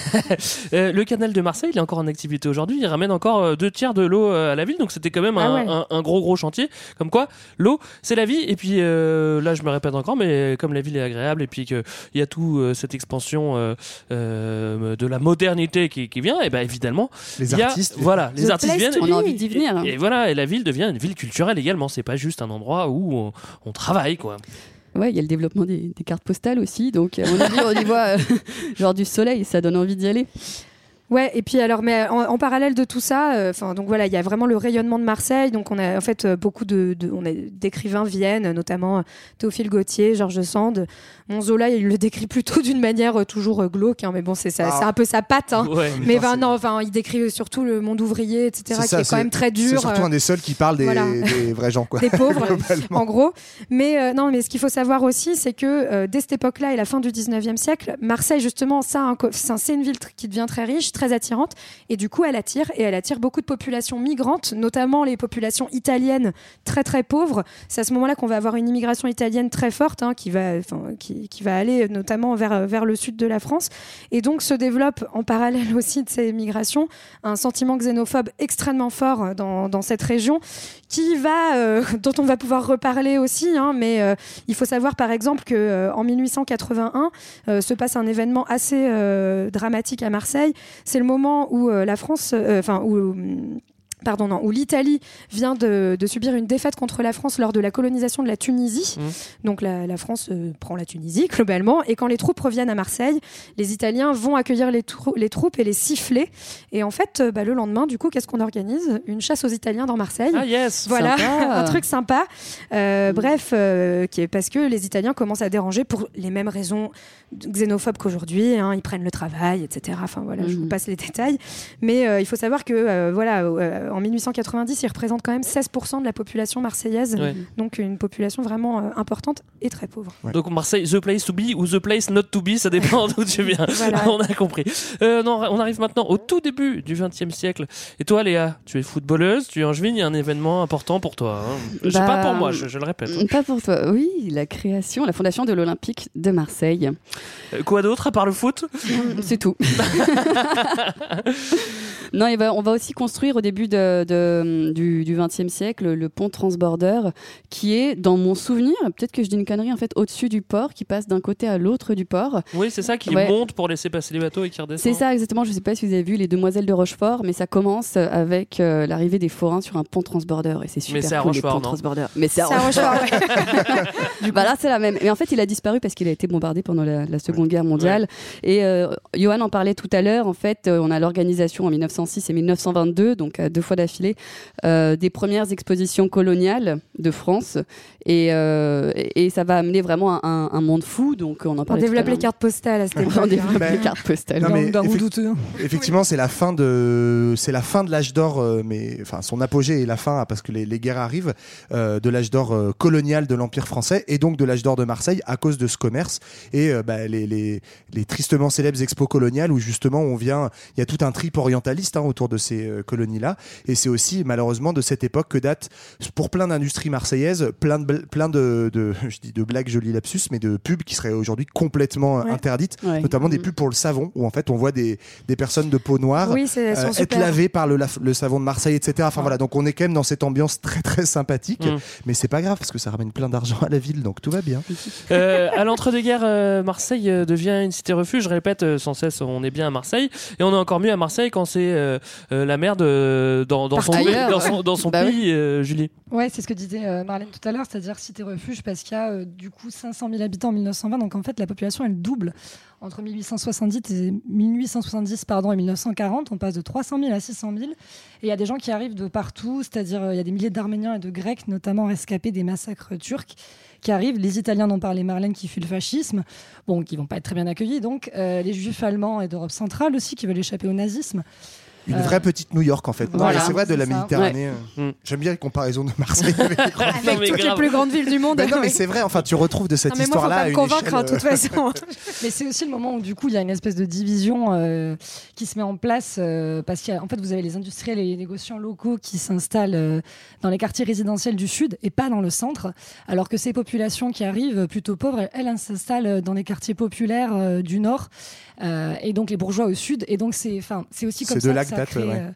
Euh, le canal de Marseille, il est encore en activité aujourd'hui. Il ramène encore deux tiers de l'eau à la ville, donc c'était quand même Ah un, ouais. un- un gros gros chantier. Comme quoi, l'eau, c'est la vie. Et puis euh, là, je me répète encore, mais comme la ville est agréable et puis qu'il y a tout euh, cette expansion euh, euh, de la modernité qui, qui vient, et ben évidemment, Les il y a- artistes. voilà, les The artistes viennent. On a envie d'y venir. hein. Et, et voilà, et la ville devient une ville culturelle également. C'est pas juste un endroit où on, on travaille, quoi. Ouais, il y a le développement des, des cartes postales aussi. Donc, à mon avis, on y voit euh, genre du soleil, ça donne envie d'y aller. Ouais, et puis alors, mais en, en parallèle de tout ça, euh, enfin donc voilà, il y a vraiment le rayonnement de Marseille. Donc on a en fait euh, beaucoup de, de- on a d'écrivains viennent, notamment euh, Théophile Gautier, Georges Sand. Monzola, il le décrit plutôt d'une manière toujours glauque, hein, mais bon, c'est ça, Ah. c'est un peu sa patte. Hein. Ouais. Mais c'est- non, enfin, il décrit surtout le monde ouvrier, etc., C'est qui est quand même très C'est dur. surtout euh, un des seuls qui parle des, voilà. des vrais gens, quoi. des pauvres, en gros. Mais euh, non, mais ce qu'il faut savoir aussi, c'est que euh, dès cette époque-là et la fin du 19e siècle, Marseille, justement, ça, c'est une ville qui devient très riche, très attirante. Et du coup, elle attire et elle attire beaucoup de populations migrantes, notamment les populations italiennes très très pauvres. C'est à ce moment-là qu'on va avoir une immigration italienne très forte hein, qui, va, qui, va aller notamment vers, vers le sud de la France. Et donc se développe en parallèle aussi de ces migrations un sentiment xénophobe extrêmement fort dans, cette région qui va, euh, dont on va pouvoir reparler aussi. hein, mais euh, il faut savoir par exemple que euh, en 1881 euh, se passe un événement assez dramatique à Marseille. C'est le moment où euh, la France, euh, enfin où hum, Pardon, non, où l'Italie vient de, de subir une défaite contre la France lors de la colonisation de la Tunisie. Donc la, la France euh, prend la Tunisie globalement. Et quand les troupes reviennent à Marseille, les Italiens vont accueillir les, trou- les troupes et les siffler. Et en fait, euh, bah, le lendemain, du coup, qu'est-ce qu'on organise? Une chasse aux Italiens dans Marseille. Ah yes, Voilà, un truc sympa. Euh, Bref, qui est parce que les Italiens commencent à déranger pour les mêmes raisons xénophobes qu'aujourd'hui. hein. ils prennent le travail, etc. Enfin voilà, je vous passe les détails. Mais il faut savoir que voilà, en 1890, ils représentent quand même 16% de la population marseillaise. Ouais. Donc une population vraiment euh, importante et très pauvre. Donc Marseille, the place to be ou the place not to be, ça dépend d'où tu viens. Voilà. on a compris. Euh, non, on arrive maintenant au tout début du XXe siècle. Et toi, Léa, tu es footballeuse, tu es angevine, il y a un événement important pour toi. hein. Bah, pas pour moi, je, je le répète. Pas pour toi. Oui, la création, la fondation de l'Olympique de Marseille. Euh, Quoi d'autre à part le foot? C'est tout. non, il va- on va aussi construire au début de, de- du XXe siècle le pont transborder qui est, dans mon souvenir, peut-être que je dis une connerie, en fait, au-dessus du port, qui passe d'un côté à l'autre du port. Oui, c'est ça qui Ouais. monte pour laisser passer les bateaux et qui redescend. C'est ça exactement. Je ne sais pas si vous avez vu les Demoiselles de Rochefort, mais ça commence avec euh, l'arrivée des forains sur un pont transborder et c'est super c'est à cool, les Rochefort, ponts non transborder. Mais c'est à à Rochefort. Du bah là, c'est la même. Mais en fait, il a disparu parce qu'il a été bombardé pendant la, la Seconde Guerre mondiale. Et euh, Johan en parlait tout à l'heure. En fait, euh, on a l'organisation en 1906 et 1922, donc euh, deux fois d'affilée, euh, des premières expositions coloniales de France. Et, euh, et, et ça va amener vraiment un, un- un monde fou. Donc on en On tout à développe les l'heure. cartes postales à cette époque. On développe Ben, les cartes postales. Non, mais. Effectivement, c'est la fin de, c'est la fin de l'âge d'or, euh, mais enfin son apogée est la fin hein, parce que les, les guerres arrivent euh, de l'âge d'or colonial de l'Empire français et donc de l'âge d'or de Marseille à cause de ce commerce et euh, bah, les, les, les tristement célèbres expos coloniales où justement on vient, il y a tout un trip orientaliste hein, autour de ces euh, colonies-là et c'est aussi malheureusement de cette époque que date pour plein d'industries marseillaises, plein de, plein de, de, je dis de blagues, joli lapsus, mais de pubs qui seraient aujourd'hui complètement euh, Ouais. interdites, Ouais. notamment des Mhm. pubs pour le savon où en fait on voit des, des personnes de peau noire Oui, euh, être super. lavées par le, savon de Marseille, etc. Enfin voilà, donc on est quand même dans cette ambiance très très sympathique, Mm. mais c'est pas grave parce que ça ramène plein d'argent à la ville, donc tout va bien. Euh, à l'entre-deux-guerres, euh, Marseille devient une cité refuge. Je répète sans cesse, on est bien à Marseille. Et on est encore mieux à Marseille quand c'est euh, euh, la merde dans, dans son, Partout. pays- Ailleurs, dans son, ouais. dans son Bah pays, euh, Julie. Ouais, c'est ce que disait euh, Marlène tout à l'heure, c'est-à-dire cité refuge, parce qu'il y a euh, du coup 500 000 habitants en 1920, donc en fait la population elle double entre 1870 et 1870 pardon et 1940, on passe de 300 000 à 600 000, et il y a des gens qui arrivent de partout, c'est-à-dire euh, il y a des milliers d'Arméniens et de Grecs, notamment rescapés des massacres turcs, qui arrivent, les Italiens dont parlait Marlène qui fuient le fascisme, bon qui vont pas être très bien accueillis, donc euh, les Juifs allemands et d'Europe centrale aussi qui veulent échapper au nazisme. Une Euh, vraie petite New York en fait. Non, voilà, mais c'est vrai de la ça. Méditerranée. Ouais. euh, J'aime bien les comparaisons de Marseille avec. Avec mais toutes grave. les plus grandes villes du monde. Ben non, mais c'est vrai. Enfin, tu retrouves de cette Non, mais moi, faut histoire-là pas à me une convaincre, échelle, hein, de toute euh, façon. Mais c'est aussi le moment où du coup il y a une espèce de division euh, qui se met en place euh, parce qu'en fait vous avez les industriels et les négociants locaux qui s'installent euh, dans les quartiers résidentiels du sud et pas dans le centre, alors que ces populations qui arrivent plutôt pauvres, elles, elles s'installent dans les quartiers populaires euh, du nord euh, et donc les bourgeois au sud et donc c'est enfin c'est aussi comme C'est de ça là que ça date, crée, ouais. euh,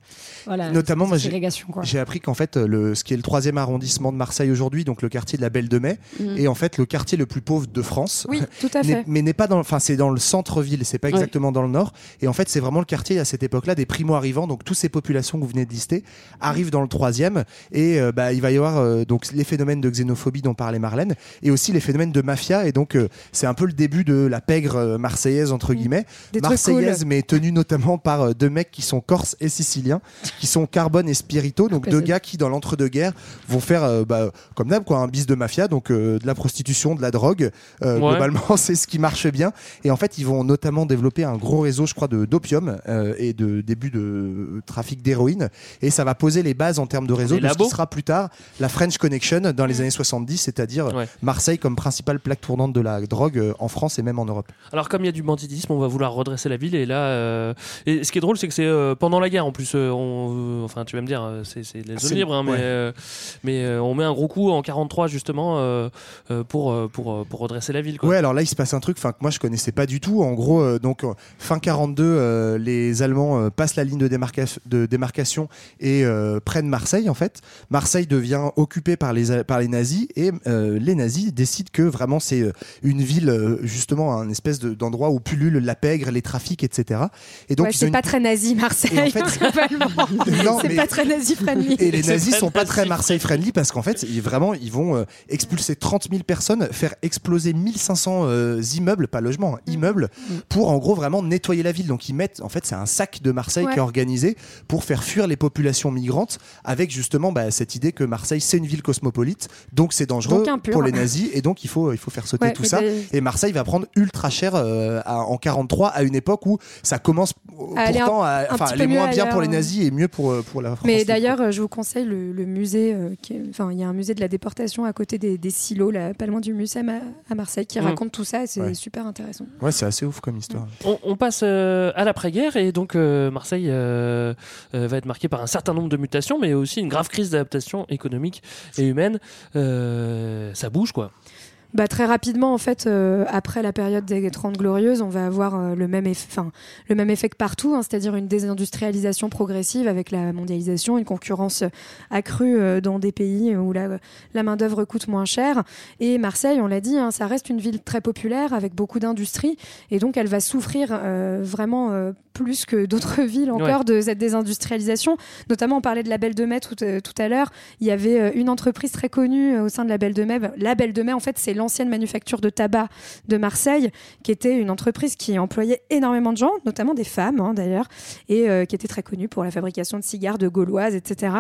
voilà, Notamment, moi, j'ai- ségrégation, quoi. J'ai appris qu'en fait, le, ce qui est le troisième arrondissement de Marseille aujourd'hui, donc le quartier de la Belle de Mai, Mhm. est en fait le quartier le plus pauvre de France. Oui, tout à fait. mais n'est pas dans, enfin c'est dans le centre-ville, c'est pas exactement dans le nord. Et en fait, c'est vraiment le quartier à cette époque-là des primo-arrivants. Donc toutes ces populations que vous venez de lister arrivent dans le troisième. Et euh, bah, il va y avoir euh, donc les phénomènes de xénophobie dont parlait Marlène, et aussi les phénomènes de mafia. Et donc c'est un peu le début de la pègre marseillaise entre guillemets, Des marseillaise cool. mais tenue notamment par euh, deux mecs qui sont corses corse et sicilien, qui sont Carbone et Spirito, donc deux gars qui, dans l'entre-deux-guerres, vont faire, euh, bah, comme d'hab, quoi, un bis de mafia, donc euh, de la prostitution, de la drogue. Euh, Ouais. Globalement, c'est ce qui marche bien. Et en fait, ils vont notamment développer un gros réseau, je crois, de d'opium euh, et de début de trafic d'héroïne. Et ça va poser les bases en termes de réseau Les de ce qui sera plus tard la French Connection dans les années 70, c'est-à-dire Marseille comme principale plaque tournante de la drogue euh, en France et même en Europe. Alors comme il y a du banditisme, on va vouloir redresser la ville et là, euh, et ce qui est drôle, c'est que c'est euh, pendant la guerre en plus. euh, on, enfin, tu vas me dire, c'est les zones C'est- libres, hein, mais ouais. mais on met un gros coup en 43 justement pour pour pour redresser la ville. Quoi. Ouais, alors là, il se passe un truc que moi je connaissais pas du tout. En gros, donc fin 42, euh, les Allemands passent la ligne de, démarca- de démarcation et prennent Marseille en fait. Marseille devient occupée par les, par les nazis et les nazis décident que vraiment c'est une ville, justement, un espèce de- d'endroit où pullule la les trafics, etc. Et donc, Ouais, ils ont c'est une- pas très nazi Marseille Et en fait- c'est mais- pas très nazi friendly. Et les nazis sont pas très Marseille friendly parce qu'en fait, ils, vraiment, ils vont euh, expulser 30 000 personnes, faire exploser 1500 euh, immeubles, pas logements, hein, immeubles, pour en gros vraiment nettoyer la ville. Donc ils mettent, en fait, c'est un sac de Marseille Ouais. qui est organisé pour faire fuir les populations migrantes avec justement bah, cette idée que Marseille c'est une ville cosmopolite, donc c'est dangereux Donc pour les nazis et donc il faut, il faut faire sauter Ouais, tout ça. Et Marseille va prendre ultra cher euh, à- en 43 à une époque où ça commence À un- pourtant à, un peu moins bien pour les nazis et mieux pour, euh, pour la France. Mais d'ailleurs, euh, je vous conseille le, le musée. euh, qui est- Enfin, il y a un musée de la déportation à côté des, des silos, là, pas loin du Mucem à, à Marseille, qui Mm. raconte tout ça et c'est Ouais. super intéressant. Ouais, c'est assez ouf comme histoire. On, on passe euh, à l'après-guerre et donc euh, Marseille euh, euh, va être marquée par un certain nombre de mutations, mais aussi une grave crise d'adaptation économique et humaine. Euh, ça bouge quoi. Bah, très rapidement, en fait, euh, après la période des 30 glorieuses, on va avoir euh, le, même eff- le même effet que partout, hein, c'est-à-dire une désindustrialisation progressive avec la mondialisation, une concurrence accrue euh, dans des pays où la, la main-d'œuvre coûte moins cher. Et Marseille, on l'a dit, hein, ça reste une ville très populaire avec beaucoup d'industrie, et donc elle va souffrir vraiment plus que d'autres villes encore Ouais. de cette désindustrialisation. Notamment, on parlait de la Belle de Mai tout, tout à l'heure. Il y avait une entreprise très connue au sein de la Belle de Mai. La Belle de Mai, en fait, c'est l'ancienne manufacture de tabac de Marseille, qui était une entreprise qui employait énormément de gens, notamment des femmes hein, d'ailleurs, et euh, qui était très connue pour la fabrication de cigares, de gauloises, etc.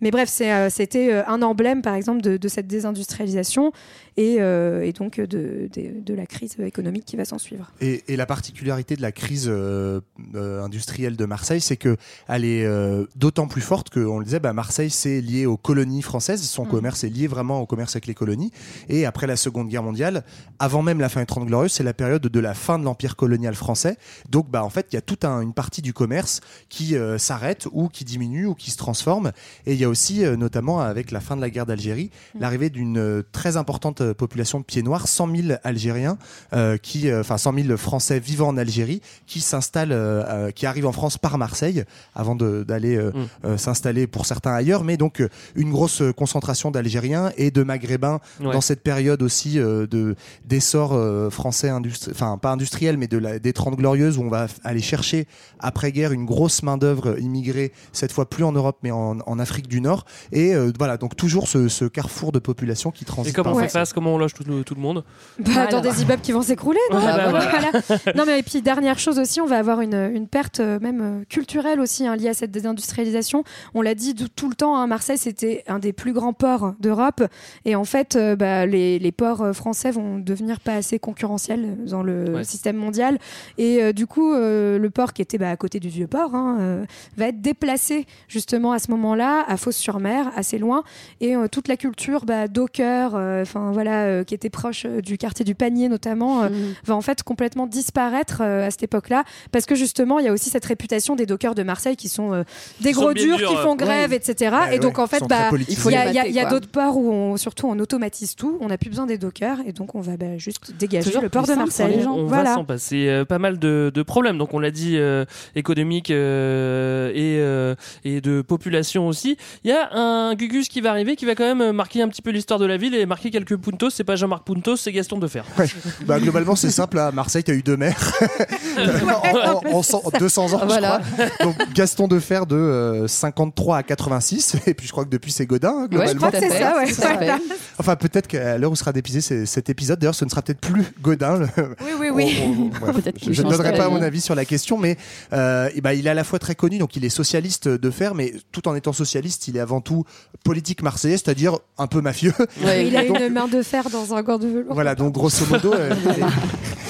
Mais bref, euh, c'était euh, un emblème, par exemple, de cette désindustrialisation et, euh, et donc de, de, de la crise économique qui va s'en suivre. Et, et la particularité de la crise euh, euh, industrielle de Marseille, c'est que elle est euh, d'autant plus forte qu'on le disait, bah, Marseille c'est lié aux colonies françaises, son Mm. commerce est lié vraiment au commerce avec les colonies. Et après la Seconde Guerre mondiale, avant même la fin des 30 glorieuses, c'est la période de la fin de l'empire colonial français. Donc bah en fait, il y a toute un- une partie du commerce qui euh, s'arrête ou qui diminue ou qui se transforme. Et il y a aussi, euh, notamment avec la fin de la guerre d'Algérie, l'arrivée d'une euh, très importante euh, population de pieds noirs, 100 000 Algériens, euh, qui, euh, enfin 100 000 Français vivant en Algérie, qui s'installent, qui arrivent en France par Marseille, avant d'aller euh, s'installer pour certains ailleurs. Mais donc une grosse concentration d'Algériens et de Maghrébins Ouais. dans cette période aussi de d'essor français industri- enfin pas industriel, mais de la, des 30 glorieuses où on va aller chercher après guerre une grosse main d'œuvre immigrée, cette fois plus en Europe mais en, en Afrique du Nord. Et euh, voilà, donc toujours ce, ce carrefour de population qui Et transite. comment on fait face Comment on loge tout, le- tout le monde Bah, Dans des immeubles qui vont s'écrouler, non bah, Voilà, voilà. voilà. Non, mais et puis dernière chose aussi, on va avoir une, une perte euh, même euh, culturelle aussi hein, liée à cette désindustrialisation. On l'a dit tout, le temps, hein, Marseille c'était un des plus grands ports d'Europe, et en fait, euh, bah, les, les ports français vont devenir pas assez concurrentiels dans le Ouais. système mondial, et euh, du coup, euh, le port qui était bah, à côté du vieux port hein, euh, va être déplacé justement à ce moment-là à Fos-sur-Mer, assez loin, et euh, toute la culture bah, docker, euh, enfin voilà, euh, qui était proche euh, du quartier du Panier notamment, euh, va en fait complètement disparaître euh, à cette époque-là, parce que justement, il y a aussi cette réputation des dockers de Marseille qui sont euh, des gros durs, durs, qui font grève, ouais. etc. Ouais, et donc en fait, bah, il y a, d'autres ports où on, surtout on automatise tout, on n'a plus besoin des dockers, et donc on va bah, juste dégager Toujours le port de Marseille. les gens. On va voilà. s'en passer euh, pas mal de, de problèmes. Donc on l'a dit, euh, économique euh, et, euh, et de population aussi. Il y a un Gugus qui va arriver, qui va quand même marquer un petit peu l'histoire de la ville et marquer quelques puntos. C'est pas Jean-Marc Puntos, c'est Gaston Defer. Ouais. Bah, globalement, c'est simple. À Marseille, tu as eu deux maires en, en- en cent- 200 ans, Voilà. je crois. Donc, Gaston Defer de euh, 53 à 86. Et puis, je crois que depuis, c'est Godin, hein, Ouais, je globalement. crois que c'est ça, ouais. Voilà. Enfin, peut-être qu'à l'heure où sera dépisé, cet épisode. D'ailleurs, ce ne sera peut-être plus Godin. le- Oui, oui, oui. On- on- bref, Peut-être qu'il je ne donnerai pas mon avis sur la question, mais euh, ben, il est à la fois très connu, donc il est socialiste de fer, mais tout en étant socialiste, il est avant tout politique marseillais, c'est-à-dire un peu mafieux. Il a Donc, une main de fer dans un gant de velours. Voilà, donc grosso modo. euh,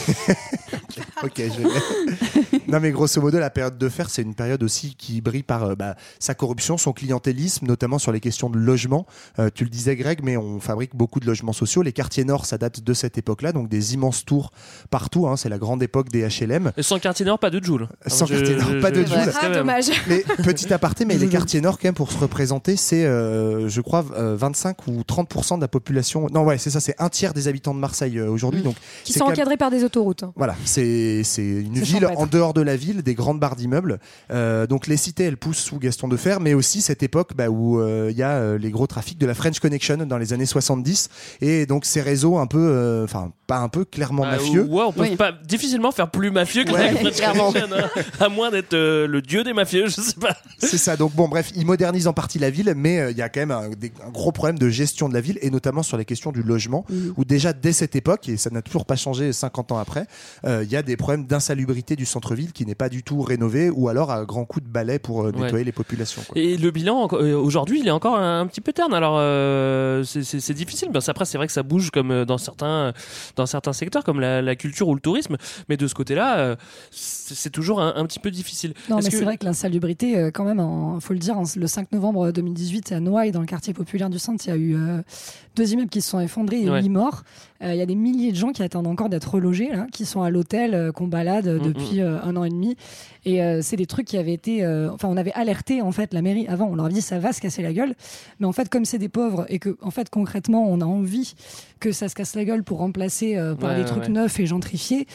ok, je vais- Non, mais grosso modo, la période de fer, c'est une période aussi qui brille par euh, bah, sa corruption, son clientélisme, notamment sur les questions de logement. Euh, tu le disais, Greg, mais on fabrique beaucoup de logements sociaux. Les quartiers nord, ça date de cette époque-là, donc des immenses tours partout. hein, c'est la grande époque des HLM. Et sans quartier nord, pas de Joule. Sans Je- quartier nord, je- pas de Joule. Ah, dommage. Mais petit aparté, mais les quartiers nord, quand même, pour se représenter, c'est, euh, je crois, euh, 25 ou 30% de la population. Non, ouais, c'est ça, c'est un tiers des habitants de Marseille euh, aujourd'hui. Donc, Qui sont même- encadrés par des autoroutes. hein. Voilà, c'est c'est une ville en dehors de la ville, des grandes barres d'immeubles. Euh, donc les cités, elles poussent sous Gaston de Fer, mais aussi cette époque bah, où euh, il y a euh, les gros trafics de la French Connection dans les années 70. Et donc ces réseaux un peu, euh, enfin pas un peu, clairement Bah, mafieux. Ouais, on peut Oui. pas difficilement faire plus mafieux que Ouais, la French clairement. Connection, hein. à moins d'être euh, le dieu des mafieux, je sais pas. C'est ça. Donc bon, bref, ils modernisent en partie la ville, mais euh, il y a quand même un, des- un gros problème de gestion de la ville et notamment sur les questions du logement, Mhm. où déjà dès cette époque, et ça n'a toujours pas changé 50 ans après, euh, il y a des problèmes d'insalubrité du centre-ville qui n'est pas du tout rénové ou alors à grand coup de balai pour euh, Ouais. nettoyer les populations. quoi. Et le bilan euh, aujourd'hui, il est encore un, un petit peu terne. Alors euh, c'est- difficile. Ben, c'est- après, c'est vrai que ça bouge comme dans certains dans certains secteurs, comme la, la culture ou le tourisme. Mais de ce côté-là, euh, c'est toujours un, un petit peu difficile. Non, mais que- c'est vrai que l'insalubrité, quand même, il faut le dire, le 5 novembre 2018, à Noailles, dans le quartier populaire du centre, il y a eu euh, deux immeubles qui se sont effondrés et Ouais. huit morts. Euh, Il y a des milliers de gens qui attendent encore d'être relogés, là, qui sont à l'hôtel, euh, qu'on balade euh, Mm, depuis euh, un an et demi. Et euh, c'est des trucs qui avaient été. euh, enfin, on avait alerté, en fait, la mairie avant, on leur avait dit ça va se casser la gueule. Mais en fait, comme c'est des pauvres et que, en fait, concrètement, on a envie que ça se casse la gueule pour remplacer euh, par Ouais, des ouais, trucs ouais. neufs et gentrifiés,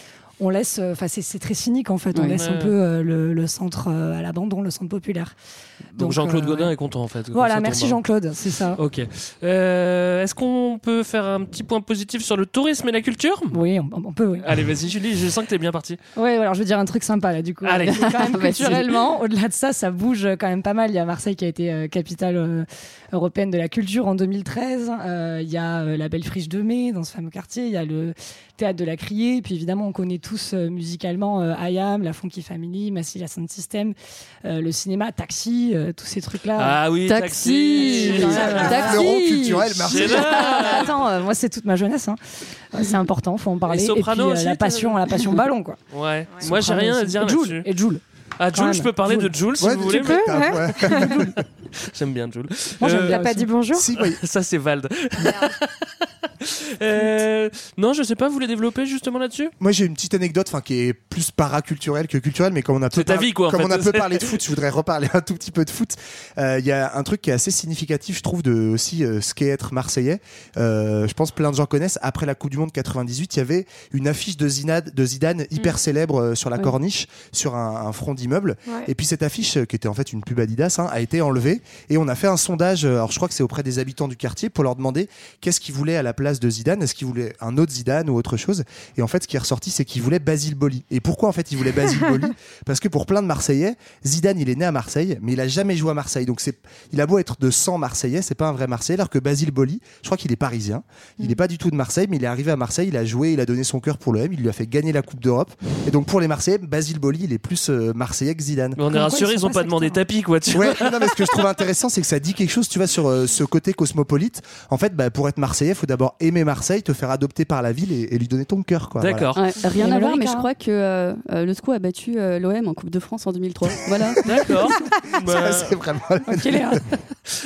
on laisse, euh, enfin c'est c'est très cynique en fait, on Ouais. laisse un peu euh, le, le centre euh, à l'abandon, le centre populaire. Donc, Jean-Claude euh, Godin ouais. est content en fait. Voilà, merci. Jean-Claude, c'est ça. Ok. Euh, Est-ce qu'on peut faire un petit point positif sur le tourisme et la culture? Oui, on, on peut. Oui. Allez, vas-y Julie, je sens que t'es bien parti. Ouais, alors je veux dire un truc sympa là du coup. Allez. quand même Vas-y. culturellement, au-delà de ça, ça bouge quand même pas mal. Il y a Marseille qui a été euh, capitale euh, européenne de la culture en 2013. Euh, il y a euh, la Belle Friche de Mai dans ce fameux quartier. Il y a le théâtre de la Criée. Puis évidemment, on connaît tous euh, musicalement euh, IAM, la Funky Family, Massilia Sound System, euh, le cinéma, Taxi, euh, tous ces trucs-là. Ah oui, Taxi. taxi. Taxi. Fleuron culturel là. Attends, euh, moi c'est toute ma jeunesse. hein. Euh, C'est important, faut en parler. Et Soprano puis, euh, aussi, la passion, la passion ballon quoi. Ouais. Moi j'ai rien à dire Et Joule, là-dessus. et Joule. Ah Jules, je peux parler Joule. de Jules si Ouais, vous voulez. ouais. J'aime bien Jules. Moi, j'aime Euh, bien pas aussi. dit bonjour Si, oui. Ça c'est Vald. Euh, non, je sais pas, vous voulez développer justement là-dessus? Moi j'ai une petite anecdote enfin qui est plus paraculturelle que culturelle mais comme on a peu par- vie, quoi, comme fait. on a peu parlé de foot je voudrais reparler un tout petit peu de foot. Euh, il y a un truc qui est assez significatif je trouve de aussi euh, ce qu'est être marseillais. Euh, je pense plein de gens connaissent. Après la Coupe du Monde 98 il y avait une affiche de Zidane, de Zidane hyper célèbre euh, sur la Ouais. corniche sur un, un front d'immeuble. Ouais. et puis cette affiche euh, qui était en fait une pub Adidas hein, a été enlevée. Et on a fait un sondage euh, alors je crois que c'est auprès des habitants du quartier pour leur demander qu'est-ce qu'ils voulaient à la place de Zidane est-ce qu'ils voulaient un autre Zidane ou autre chose? Et en fait ce qui est ressorti c'est qu'ils voulaient Basile Boli. Et pourquoi en fait ils voulaient Basile Boli? Parce que pour plein de Marseillais Zidane il est né à Marseille mais il a jamais joué à Marseille. Donc c'est il a beau être de sang Marseillais c'est pas un vrai Marseillais alors que Basile Boli je crois qu'il est parisien. Il n'est pas du tout de Marseille mais il est arrivé à Marseille il a joué il a donné son cœur pour l'OM il lui a fait gagner la Coupe d'Europe. Et donc pour les Marseillais Basile Boli il est plus euh, Marseillais que Zidane. Mais on est quoi, rassurés, ils ils sont ont pas demandé tapis quoi. Tu Ouais, non, mais ce que je trouve intéressant, c'est que ça dit quelque chose, tu vois, sur euh, ce côté cosmopolite. En fait, bah, pour être Marseillais, il faut d'abord aimer Marseille, te faire adopter par la ville et, et lui donner ton cœur. Voilà. D'accord. Ouais, rien à voir, mais je crois que euh, euh, le SCO a battu euh, l'OM en Coupe de France en 2003. Voilà. D'accord. Bah, c'est vraiment. Ok, Léa.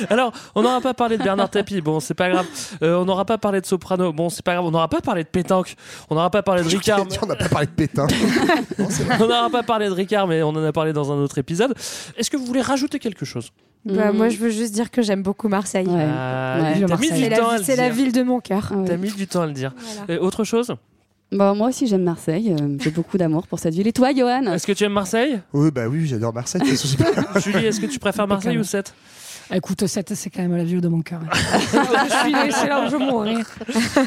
Alors, on n'aura pas parlé de Bernard Tapie, bon, c'est pas grave. Euh, on n'aura pas parlé de Soprano, bon, c'est pas grave. On n'aura pas parlé de Pétanque, on n'aura pas parlé de Ricard. mais- on n'a pas parlé de vrai. On n'aura pas parlé de Ricard, mais on en a parlé dans un autre épisode. Est-ce que vous voulez rajouter quelque chose? Bah, Mm. Moi, je veux juste dire que j'aime beaucoup Marseille. Ouais. Ah, Ouais. T'as mis Marseille. du C'est la, ville de mon cœur. Ah ouais. T'as mis du temps à le dire. Voilà. Euh, autre chose Bah, moi aussi, j'aime Marseille. euh, J'ai beaucoup d'amour pour cette ville. Et toi, Johan? Est-ce que tu aimes Marseille? Oui, bah oui, j'adore Marseille. Julie, est-ce que tu préfères Marseille ou 7 Écoute, c'est c'est quand même la ville de mon cœur. je suis c'est là où je mourrai.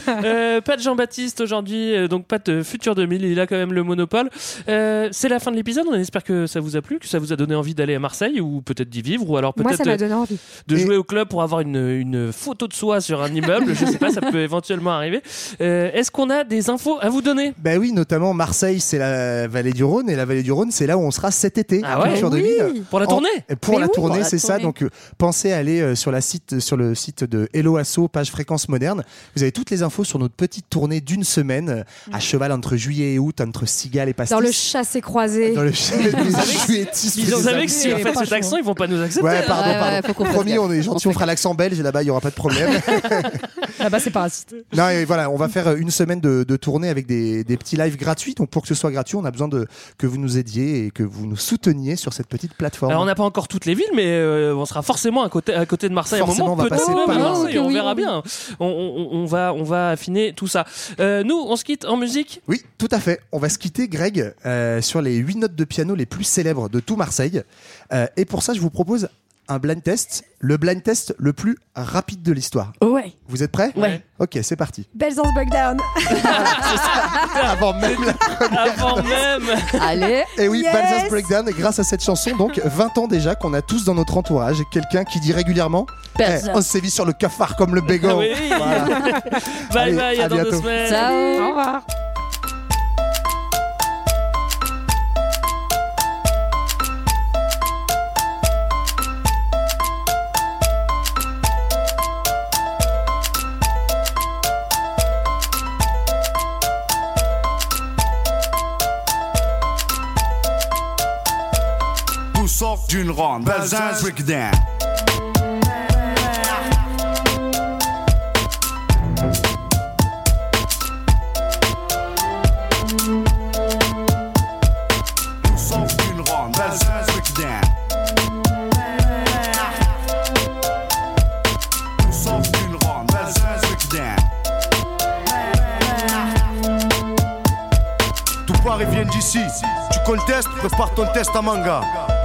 Euh, pas de Jean-Baptiste aujourd'hui, euh, donc pas de Futur 2000, il a quand même le monopole. Euh, c'est la fin de l'épisode, on espère que ça vous a plu, que ça vous a donné envie d'aller à Marseille ou peut-être d'y vivre ou alors Moi, ça peut-être m'a donné envie. de jouer au club pour avoir une, une photo de soi sur un immeuble, je sais pas, ça peut éventuellement arriver. Euh, Est-ce qu'on a des infos à vous donner? Ben oui, notamment Marseille, c'est la vallée du Rhône, et la vallée du Rhône, c'est là où on sera cet été. Ah ouais? Culture Oui. 2000. Pour la En- tournée? Pour Mais la tournée, Pour la c'est ça. Donc, euh, pensez à aller euh, sur, la site, sur le site de Hello Asso, page fréquence moderne. Vous avez toutes les infos sur notre petite tournée d'une semaine, euh, à cheval entre juillet et août, entre Cigale et Pastis. Dans le chassé croisé. Dans le chassé Ils ont savez que si on fait cet accent, ils vont pas nous accepter. Ouais, pardon, hein. pardon. Promis, on est gentil, on fera l'accent belge et là-bas, il n'y aura pas de problème. Là-bas, c'est parasite. Non, et voilà, on va faire une semaine de, de tournée avec des, des petits lives gratuits. Donc, pour que ce soit gratuit, on a besoin de, que vous nous aidiez et que vous nous souteniez sur cette petite plateforme. Alors, on n'a pas encore toutes les villes, mais euh, on sera forcément à côté, à côté de Marseille à un moment. on va Peut-être passer loin. Marseille, ok, on oui, verra oui. bien. On, on- on va, on va affiner tout ça. Euh, nous, on se quitte en musique? Oui, tout à fait. On va se quitter, Greg, euh, sur les 8 notes de piano les plus célèbres de tout Marseille. Euh, et pour ça, je vous propose un blind test, le blind test le plus rapide de l'histoire. Ouais. Vous êtes prêts? Ouais. Ok, c'est parti. Belzance Breakdown. Avant même la Avant même. Allez. Et oui, Yes. Balzac Breakdown, grâce à cette chanson, donc 20 ans déjà qu'on a tous dans notre entourage quelqu'un qui dit régulièrement. Eh, On sévit sur le cafard comme le bégon. Oui. Voilà. Bye Allez, bye, à, à dans deux bientôt. semaines. Ciao. Au revoir. Ronde. Balzaz Breakdown. Tout part et vient d'ici. Tu contestes, prépare ton test à manga.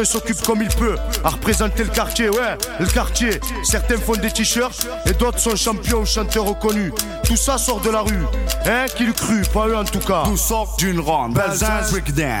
Chacun s'occupe comme il peut à représenter le quartier, ouais, le quartier. Certains font des t-shirts et d'autres sont champions ou chanteurs reconnus. Tout ça sort de la rue, hein, qui le cru, pas eux en tout cas. D'où sort d'une ronde. Breakdown.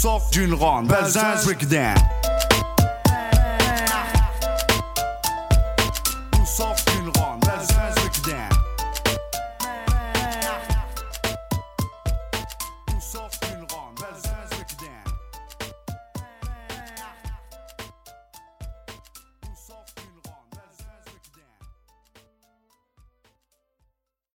D'où sort d'une ronde. Belzens Breakdown.